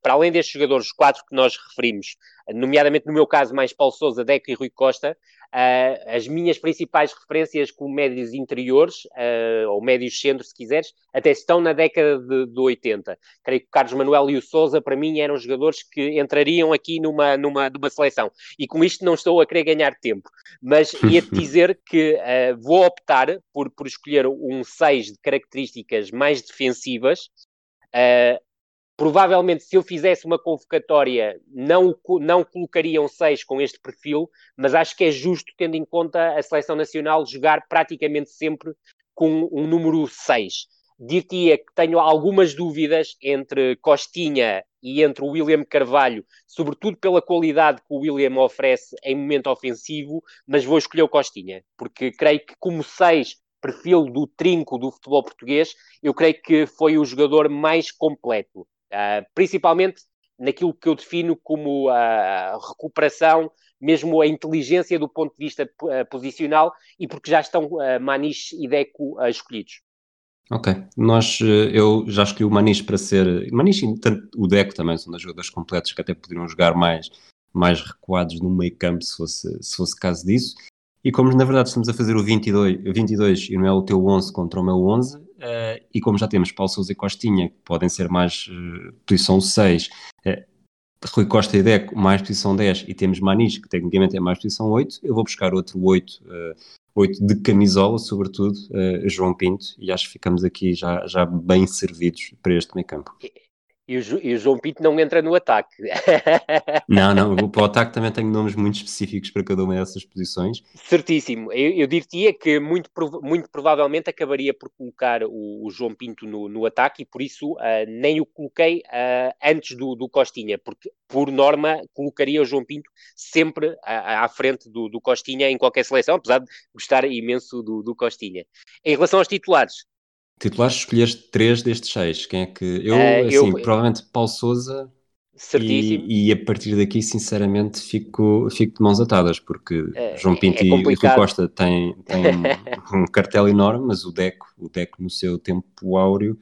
para além destes jogadores, quatro que nós referimos, nomeadamente no meu caso mais Paulo Souza, Deco e Rui Costa, Uh, as minhas principais referências como médios interiores, uh, ou médios centros, se quiseres, até estão na década de, de 80. Creio que o Carlos Manuel e o Souza, para mim, eram jogadores que entrariam aqui numa, numa, numa seleção. E com isto não estou a querer ganhar tempo, mas ia-te dizer que uh, vou optar por, por escolher um 6 de características mais defensivas, Uh, Provavelmente, se eu fizesse uma convocatória, não, não colocariam seis com este perfil, mas acho que é justo, tendo em conta a seleção nacional, jogar praticamente sempre com um número 6. Diria que tenho algumas dúvidas entre Costinha e entre o William Carvalho, sobretudo pela qualidade que o William oferece em momento ofensivo, mas vou escolher o Costinha, porque creio que como 6 perfil do trinco do futebol português, eu creio que foi o jogador mais completo. Uh, principalmente naquilo que eu defino como a recuperação, mesmo a inteligência do ponto de vista uh, posicional, e porque já estão uh, Maniche e Deco escolhidos. Ok, nós, eu já escolhi o Maniche para ser, Maniche e o Deco também são das jogadores completos que até poderiam jogar mais, mais recuados no meio campo se fosse, se fosse caso disso, e como na verdade estamos a fazer o 22, 22 e não é o teu 11 contra o meu 11, Uh, e como já temos Paulo Sousa e Costinha, que podem ser mais uh, posição 6, uh, eh, Rui Costa e Deco mais posição 10, e temos Manis, que tecnicamente é mais posição 8, eu vou buscar outro 8, uh, 8 de camisola, sobretudo, João Pinto, e acho que ficamos aqui já, já bem servidos para este meio campo. E o, e o, João Pinto não entra no ataque. Não, não, para o ataque também tenho nomes muito específicos para cada uma dessas posições. Certíssimo. Eu, eu diria que muito, muito provavelmente acabaria por colocar o, o João Pinto no, no, ataque e por isso uh, nem o coloquei uh, antes do, do, Costinha, porque por norma colocaria o João Pinto sempre à, à frente do, do, Costinha em qualquer seleção, apesar de gostar imenso do, do Costinha. Em relação aos titulares, Titulares, escolheste três destes seis. Quem é que. Eu, uh, assim, eu... provavelmente Paulo Souza. Certíssimo. E, e, a partir daqui, sinceramente, fico, fico de mãos atadas, porque uh, João Pinto é e Rui Costa têm, têm um, um cartel enorme, mas o Deco, o Deco no seu tempo áureo,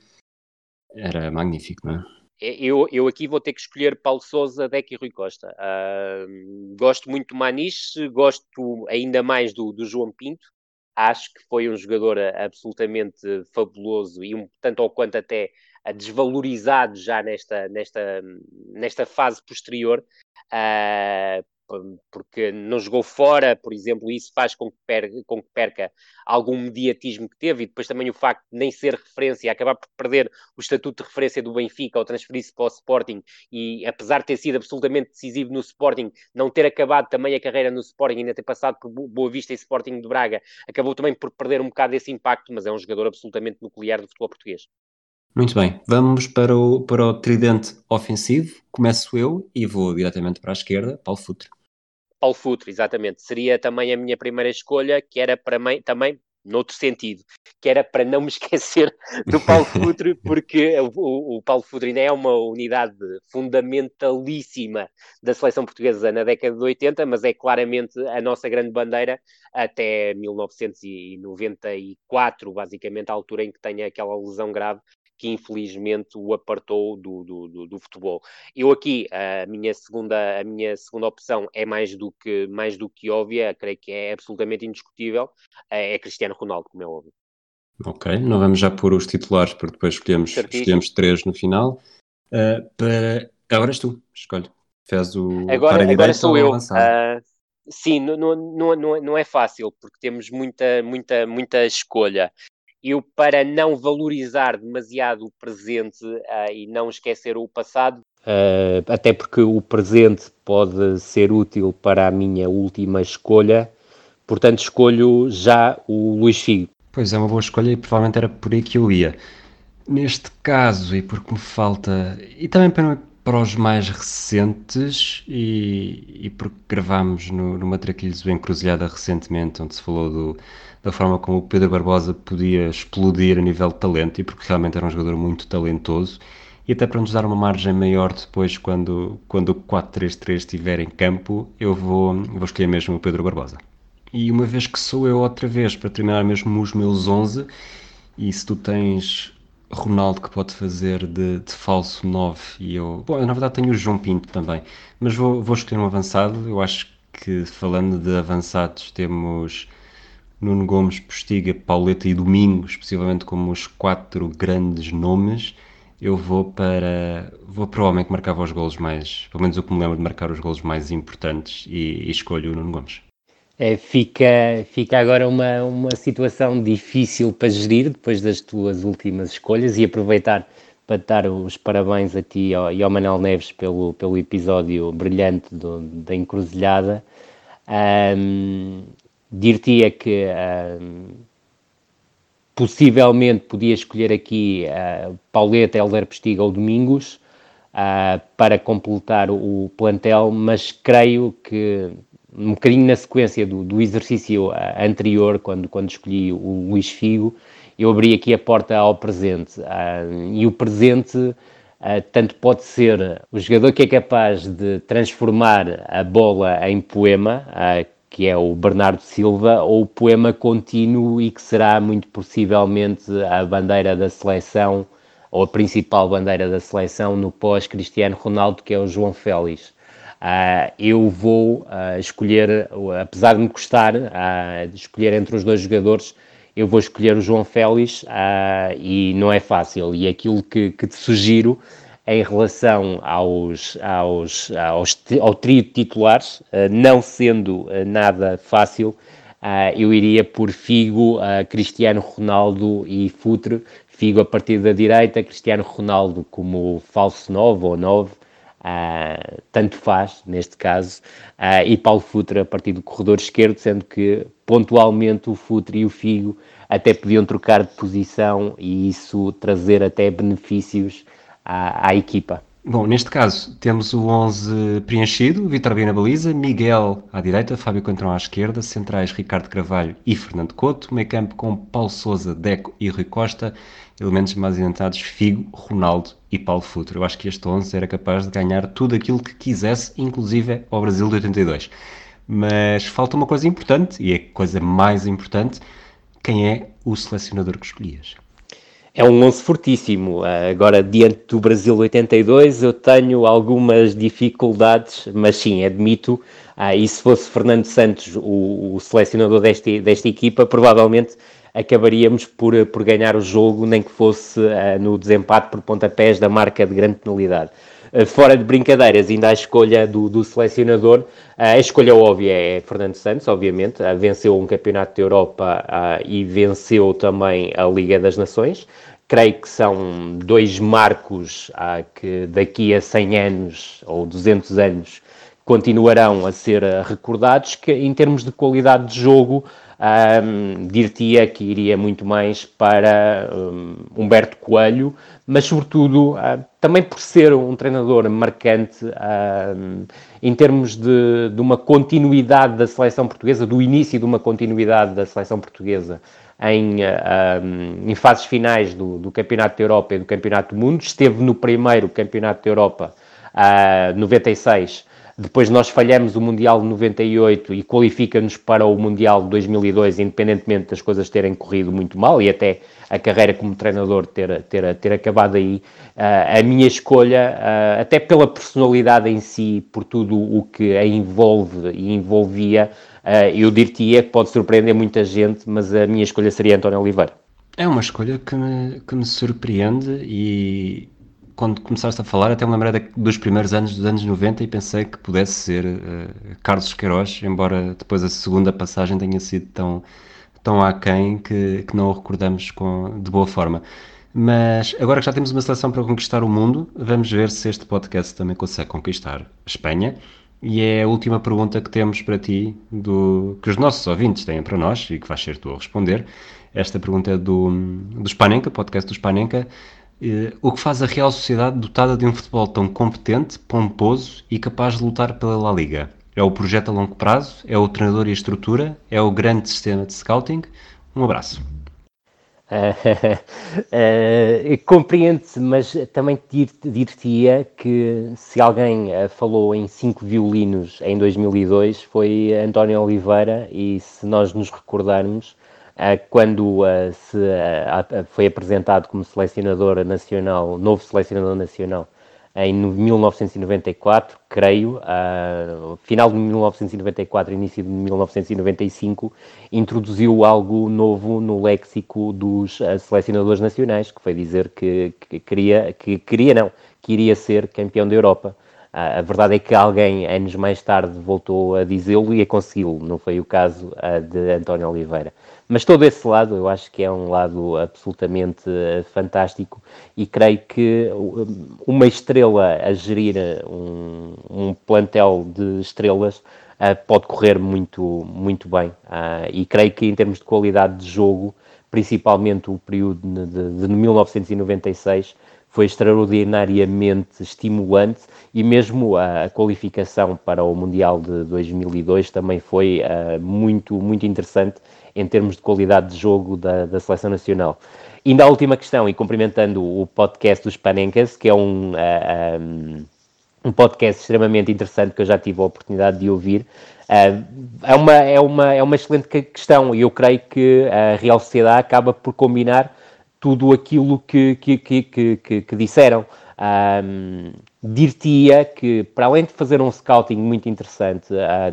era magnífico, não é? é? Eu, eu aqui vou ter que escolher Paulo Souza, Deco e Rui Costa. Uh, gosto muito do Maniche, gosto ainda mais do, do João Pinto acho que foi um jogador eh, absolutamente fabuloso e um tanto ou quanto até eh, desvalorizado já nesta, nesta, nesta fase posterior. Uh, porque não jogou fora, por exemplo, isso faz com que, perca, com que perca algum mediatismo que teve, e depois também o facto de nem ser referência, acabar por perder o estatuto de referência do Benfica ao transferir-se para o Sporting, e apesar de ter sido absolutamente decisivo no Sporting, não ter acabado também a carreira no Sporting, ainda ter passado por Boa Vista e Sporting de Braga, acabou também por perder um bocado esse impacto, mas é um jogador absolutamente nuclear do futebol português. Muito bem, vamos para o, para o tridente ofensivo. Começo eu e vou diretamente para a esquerda, Paulo Futre. Paulo Futre, exatamente. Seria também a minha primeira escolha, que era para mim, também noutro sentido, que era para não me esquecer do Paulo Futre, porque o, o Paulo Futre ainda é uma unidade fundamentalíssima da seleção portuguesa na década de 80, mas é claramente a nossa grande bandeira até 1994, basicamente, a altura em que tem aquela lesão grave que infelizmente o apartou do, do, do, do, futebol. Eu aqui, a minha, segunda, a minha segunda opção é mais do, que, mais do que óbvia, creio que é absolutamente indiscutível, é, é Cristiano Ronaldo, como é óbvio. Ok, não vamos já pôr os titulares, porque depois escolhemos, escolhemos três no final. Uh, para... Agora és tu, escolhe. Fez o agora, agora sou eu. Uh, sim, não, não, não, não é fácil, porque temos muita, muita, muita escolha eu, para não valorizar demasiado o presente uh, e não esquecer o passado, uh, até porque o presente pode ser útil para a minha última escolha, portanto escolho já o Luís Figo. Pois é, uma boa escolha e provavelmente era por aí que eu ia. Neste caso, e porque me falta, e também para, para os mais recentes, e, e porque gravámos no, no Matraquilhos o Encruzilhada recentemente, onde se falou do, da forma como o Pedro Barbosa podia explodir a nível de talento e porque realmente era um jogador muito talentoso e até para nos dar uma margem maior depois quando, quando o 4-3-3 estiver em campo eu vou, vou escolher mesmo o Pedro Barbosa. E uma vez que sou eu outra vez para terminar mesmo os meus 11 e se tu tens Ronaldo que pode fazer de, de falso 9 e eu, bom, na verdade tenho o João Pinto também mas vou, vou escolher um avançado. Eu acho que falando de avançados temos Nuno Gomes, Postiga, Pauleta e Domingos, possivelmente como os quatro grandes nomes, eu vou para vou para o homem que marcava os golos mais, pelo menos eu que me lembro de marcar os golos mais importantes e, e escolho o Nuno Gomes. É, fica, fica agora uma, uma situação difícil para gerir depois das tuas últimas escolhas e aproveitar para dar os parabéns a ti e ao Manuel Neves pelo, pelo episódio brilhante do, da encruzilhada. Um, dir-te-ia que uh, possivelmente podia escolher aqui uh, Pauleta, Helder Pestiga ou Domingos uh, para completar o plantel, mas creio que um bocadinho na sequência do, do exercício anterior, quando, quando escolhi o Luís Figo, eu abri aqui a porta ao presente. e o presente tanto pode ser o jogador que é capaz de transformar a bola em poema, que é o Bernardo Silva, ou o poema contínuo e que será muito possivelmente a bandeira da seleção, ou a principal bandeira da seleção no pós-Cristiano Ronaldo, que é o João Félix. Uh, eu vou uh, escolher, apesar de me custar uh, escolher entre os dois jogadores, eu vou escolher o João Félix e não é fácil. E aquilo que, que te sugiro em relação aos, aos, aos, ao trio de titulares, uh, não sendo uh, nada fácil, uh, eu iria por Figo, Cristiano Ronaldo e Futre. Figo a partir da direita, Cristiano Ronaldo como falso 9 ou 9, tanto faz neste caso, e Paulo Futre a partir do corredor esquerdo, sendo que pontualmente o Futre e o Figo até podiam trocar de posição e isso trazer até benefícios à, à equipa. Bom, neste caso temos o 11 preenchido, Vitor Bia na baliza, Miguel à direita, Fábio Contrão à esquerda, centrais Ricardo Carvalho e Fernando Couto, meio campo com Paulo Souza, Deco e Rui Costa, elementos mais inventados Figo, Ronaldo e Paulo Futre. Eu acho que este 11 era capaz de ganhar tudo aquilo que quisesse, inclusive ao Brasil de 82. Mas falta uma coisa importante, e é a coisa mais importante, quem é o selecionador que escolhias? É um 11 fortíssimo. Ah, agora, diante do Brasil 82, eu tenho algumas dificuldades, mas sim, admito. Ah, e se fosse Fernando Santos o, o selecionador desta, desta equipa, provavelmente acabaríamos por, por ganhar o jogo, nem que fosse uh, no desempate por pontapés da marca de grande penalidade. Uh, fora de brincadeiras, ainda a escolha do, do selecionador, uh, a escolha óbvia é Fernando Santos, obviamente, venceu um campeonato da Europa e venceu também a Liga das Nações. Creio que são dois marcos que daqui a 100 anos ou 200 anos continuarão a ser recordados, que em termos de qualidade de jogo, um, que iria muito mais para um, Humberto Coelho, mas sobretudo uh, também por ser um treinador marcante em termos de, de, uma continuidade da seleção portuguesa, do início de uma continuidade da seleção portuguesa em, em fases finais do, do, Campeonato da Europa e do Campeonato do Mundo, esteve no primeiro Campeonato da Europa, uh, 96, depois nós falhamos o Mundial de 98 e qualifica-nos para o Mundial de 2002, independentemente das coisas terem corrido muito mal e até a carreira como treinador ter, ter, ter acabado aí. Uh, a minha escolha, uh, até pela personalidade em si, por tudo o que a envolve e envolvia, uh, eu diria que pode surpreender muita gente, mas a minha escolha seria António Oliveira. É uma escolha que me, que me surpreende e, quando começaste a falar, até me lembrei dos primeiros anos dos anos 90 e pensei que pudesse ser uh, Carlos Queiroz, embora depois a segunda passagem tenha sido tão, tão aquém que, que não o recordamos com, de boa forma. Mas agora que já temos uma seleção para conquistar o mundo, vamos ver se este podcast também consegue conquistar a Espanha. E é a última pergunta que temos para ti, do, que os nossos ouvintes têm para nós e que vais ser tu a responder. Esta pergunta é do, do Spanenka, podcast do Spanenka. Eh, o que faz a Real Sociedade dotada de um futebol tão competente, pomposo e capaz de lutar pela La Liga? É o projeto a longo prazo? É o treinador e a estrutura? É o grande sistema de scouting? Um abraço. Uh, uh, Compreende-se, mas também dir-te-ia que se alguém uh, falou em cinco violinos em 2002 foi António Oliveira e se nós nos recordarmos eh, quando eh, se, eh, foi apresentado como selecionador nacional, novo selecionador nacional, em 1994, creio, final de 1994, início de 1995, introduziu algo novo no léxico dos selecionadores nacionais, que foi dizer que, que, queria, que queria não, que iria ser campeão da Europa. A verdade é que alguém, anos mais tarde, voltou a dizê-lo e a consegui-lo, não foi o caso de António Oliveira. Mas todo esse lado eu acho que é um lado absolutamente eh, fantástico e creio que uma estrela a gerir eh, um, um plantel de estrelas uh, pode correr muito, muito bem. Uh, e creio que em termos de qualidade de jogo, principalmente o período de, de, de 1996, foi extraordinariamente estimulante e mesmo a, a, qualificação para o Mundial de 2002 também foi uh, muito, muito interessante em termos de qualidade de jogo da, da seleção nacional. Ainda a última questão, e cumprimentando o podcast dos Panencas, que é um, uh, um, um, podcast extremamente interessante que eu já tive a oportunidade de ouvir, uh, é, uma, é, uma, é uma excelente questão e eu creio que a Real Sociedade acaba por combinar tudo aquilo que, que, que, que, que disseram. Um, dir-te-ia que, para além de fazer um scouting muito interessante,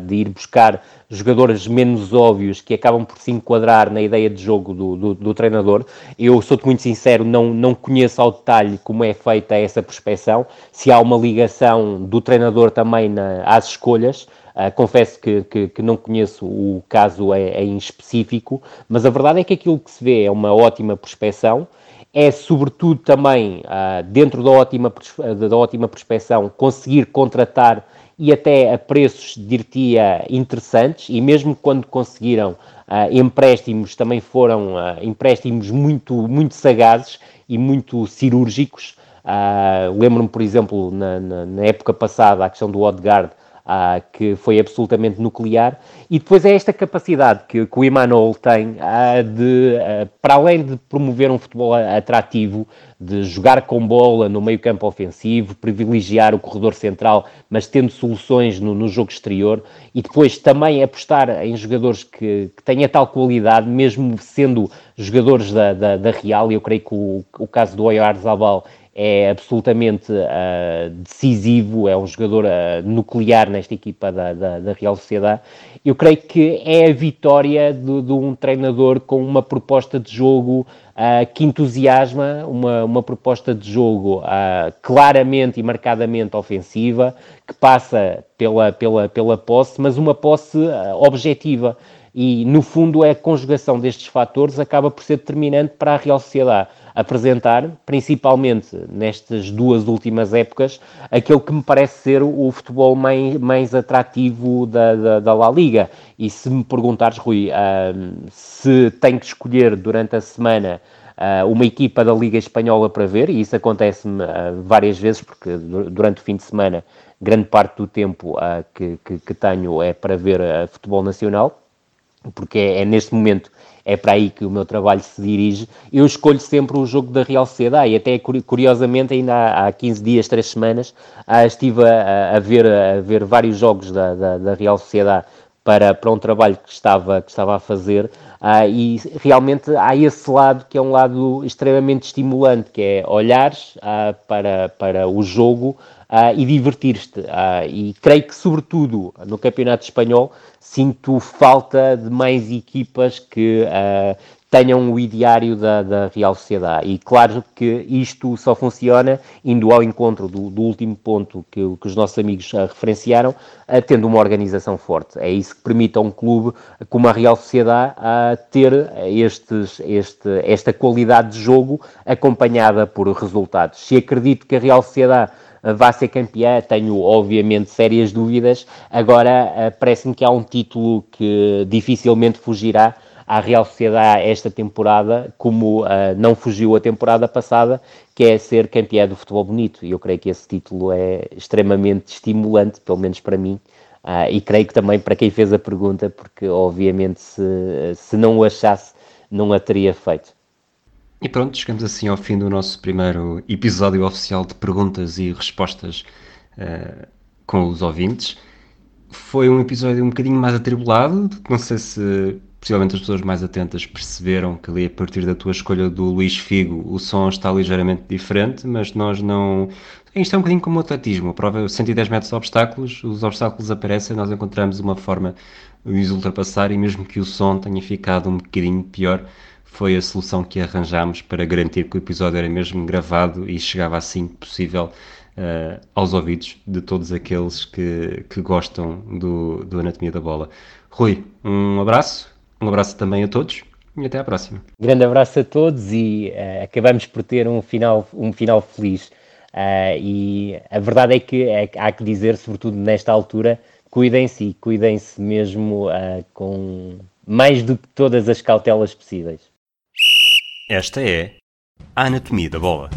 de ir buscar jogadores menos óbvios que acabam por se enquadrar na ideia de jogo do, do, do treinador, eu sou-te muito sincero, não, não conheço ao detalhe como é feita essa prospecção, se há uma ligação do treinador também na, às escolhas. Uh, confesso que, que, que, não conheço o caso em, em específico, mas a verdade é que aquilo que se vê é uma ótima prospecção é sobretudo também, uh, dentro da ótima, da ótima prospecção, conseguir contratar e até a preços, diria, interessantes, e mesmo quando conseguiram uh, empréstimos, também foram empréstimos muito, muito sagazes e muito cirúrgicos. Lembro-me, por exemplo, na, na, na, época passada, a questão do Odegaard, uh, que foi absolutamente nuclear, e depois é esta capacidade que, que o Emmanuel tem uh, de, uh, para além de promover um futebol atrativo, de jogar com bola no meio campo ofensivo, privilegiar o corredor central, mas tendo soluções no, no jogo exterior, e depois também apostar em jogadores que, que tenham tal qualidade, mesmo sendo jogadores da, da, da Real, e eu creio que o, o caso do Oyarzabal é absolutamente uh, decisivo, é um jogador uh, nuclear nesta equipa da, da, da, Real Sociedade. Eu creio que é a vitória de, de um treinador com uma proposta de jogo uh, que entusiasma, uma, uma proposta de jogo claramente e marcadamente ofensiva, que passa pela, pela, pela posse, mas uma posse objetiva. E, no fundo, a conjugação destes fatores acaba por ser determinante para a Real Sociedade apresentar, principalmente nestas duas últimas épocas, aquele que me parece ser o futebol mais, mais atrativo da, da, da La Liga. E se me perguntares, Rui, uh, se tenho que escolher durante a semana uh, uma equipa da Liga Espanhola para ver, e isso acontece-me uh, várias vezes, porque durante o fim de semana, grande parte do tempo que, que, que, tenho é para ver futebol nacional porque é, é neste momento é para aí que o meu trabalho se dirige, eu escolho sempre o jogo da Real Sociedade. E até curiosamente ainda há, há 15 dias, 3 semanas, ah, estive a, a, ver, a ver vários jogos da, da, da Real Sociedade para, para um trabalho que estava, que estava a fazer ah, e realmente há esse lado que é um lado extremamente estimulante, que é olhares ah, para, para o jogo ah, e divertir-te. e creio que, sobretudo, no Campeonato Espanhol, sinto falta de mais equipas que uh, tenham o ideário da, da, Real Sociedade. E claro que isto só funciona indo ao encontro do, do último ponto que, que, os nossos amigos uh, referenciaram, uh, tendo uma organização forte. É isso que permite a um clube como a Real Sociedade a ter estes, este, esta qualidade de jogo acompanhada por resultados. Se acredito que a Real Sociedade vá ser campeã, tenho obviamente sérias dúvidas. Agora parece-me que há um título que dificilmente fugirá à Real Sociedade esta temporada, como uh, não fugiu a temporada passada, que é ser campeã do futebol bonito. E eu creio que esse título é extremamente estimulante, pelo menos para mim, uh, e creio que também para quem fez a pergunta, porque obviamente se, se não o achasse, não a teria feito. E pronto, chegamos assim ao fim do nosso primeiro episódio oficial de perguntas e respostas uh, com os ouvintes. Foi um episódio um bocadinho mais atribulado, não sei se possivelmente as pessoas mais atentas perceberam que ali a partir da tua escolha do Luís Figo o som está ligeiramente diferente, mas nós não... Isto é um bocadinho como o atletismo, a prova 110 metros de obstáculos, os obstáculos aparecem, nós encontramos uma forma de os ultrapassar e mesmo que o som tenha ficado um bocadinho pior, foi a solução que arranjámos para garantir que o episódio era mesmo gravado e chegava assim possível uh, aos ouvidos de todos aqueles que, que gostam do, do Anatomia da Bola. Rui, um abraço, um abraço também a todos e até à próxima. Grande abraço a todos e uh, acabamos por ter um final, um final feliz. Uh, e a verdade é que é, há que dizer, sobretudo nesta altura, cuidem-se e cuidem-se mesmo uh, com mais do que todas as cautelas possíveis. Esta é a Anatomia da Bola.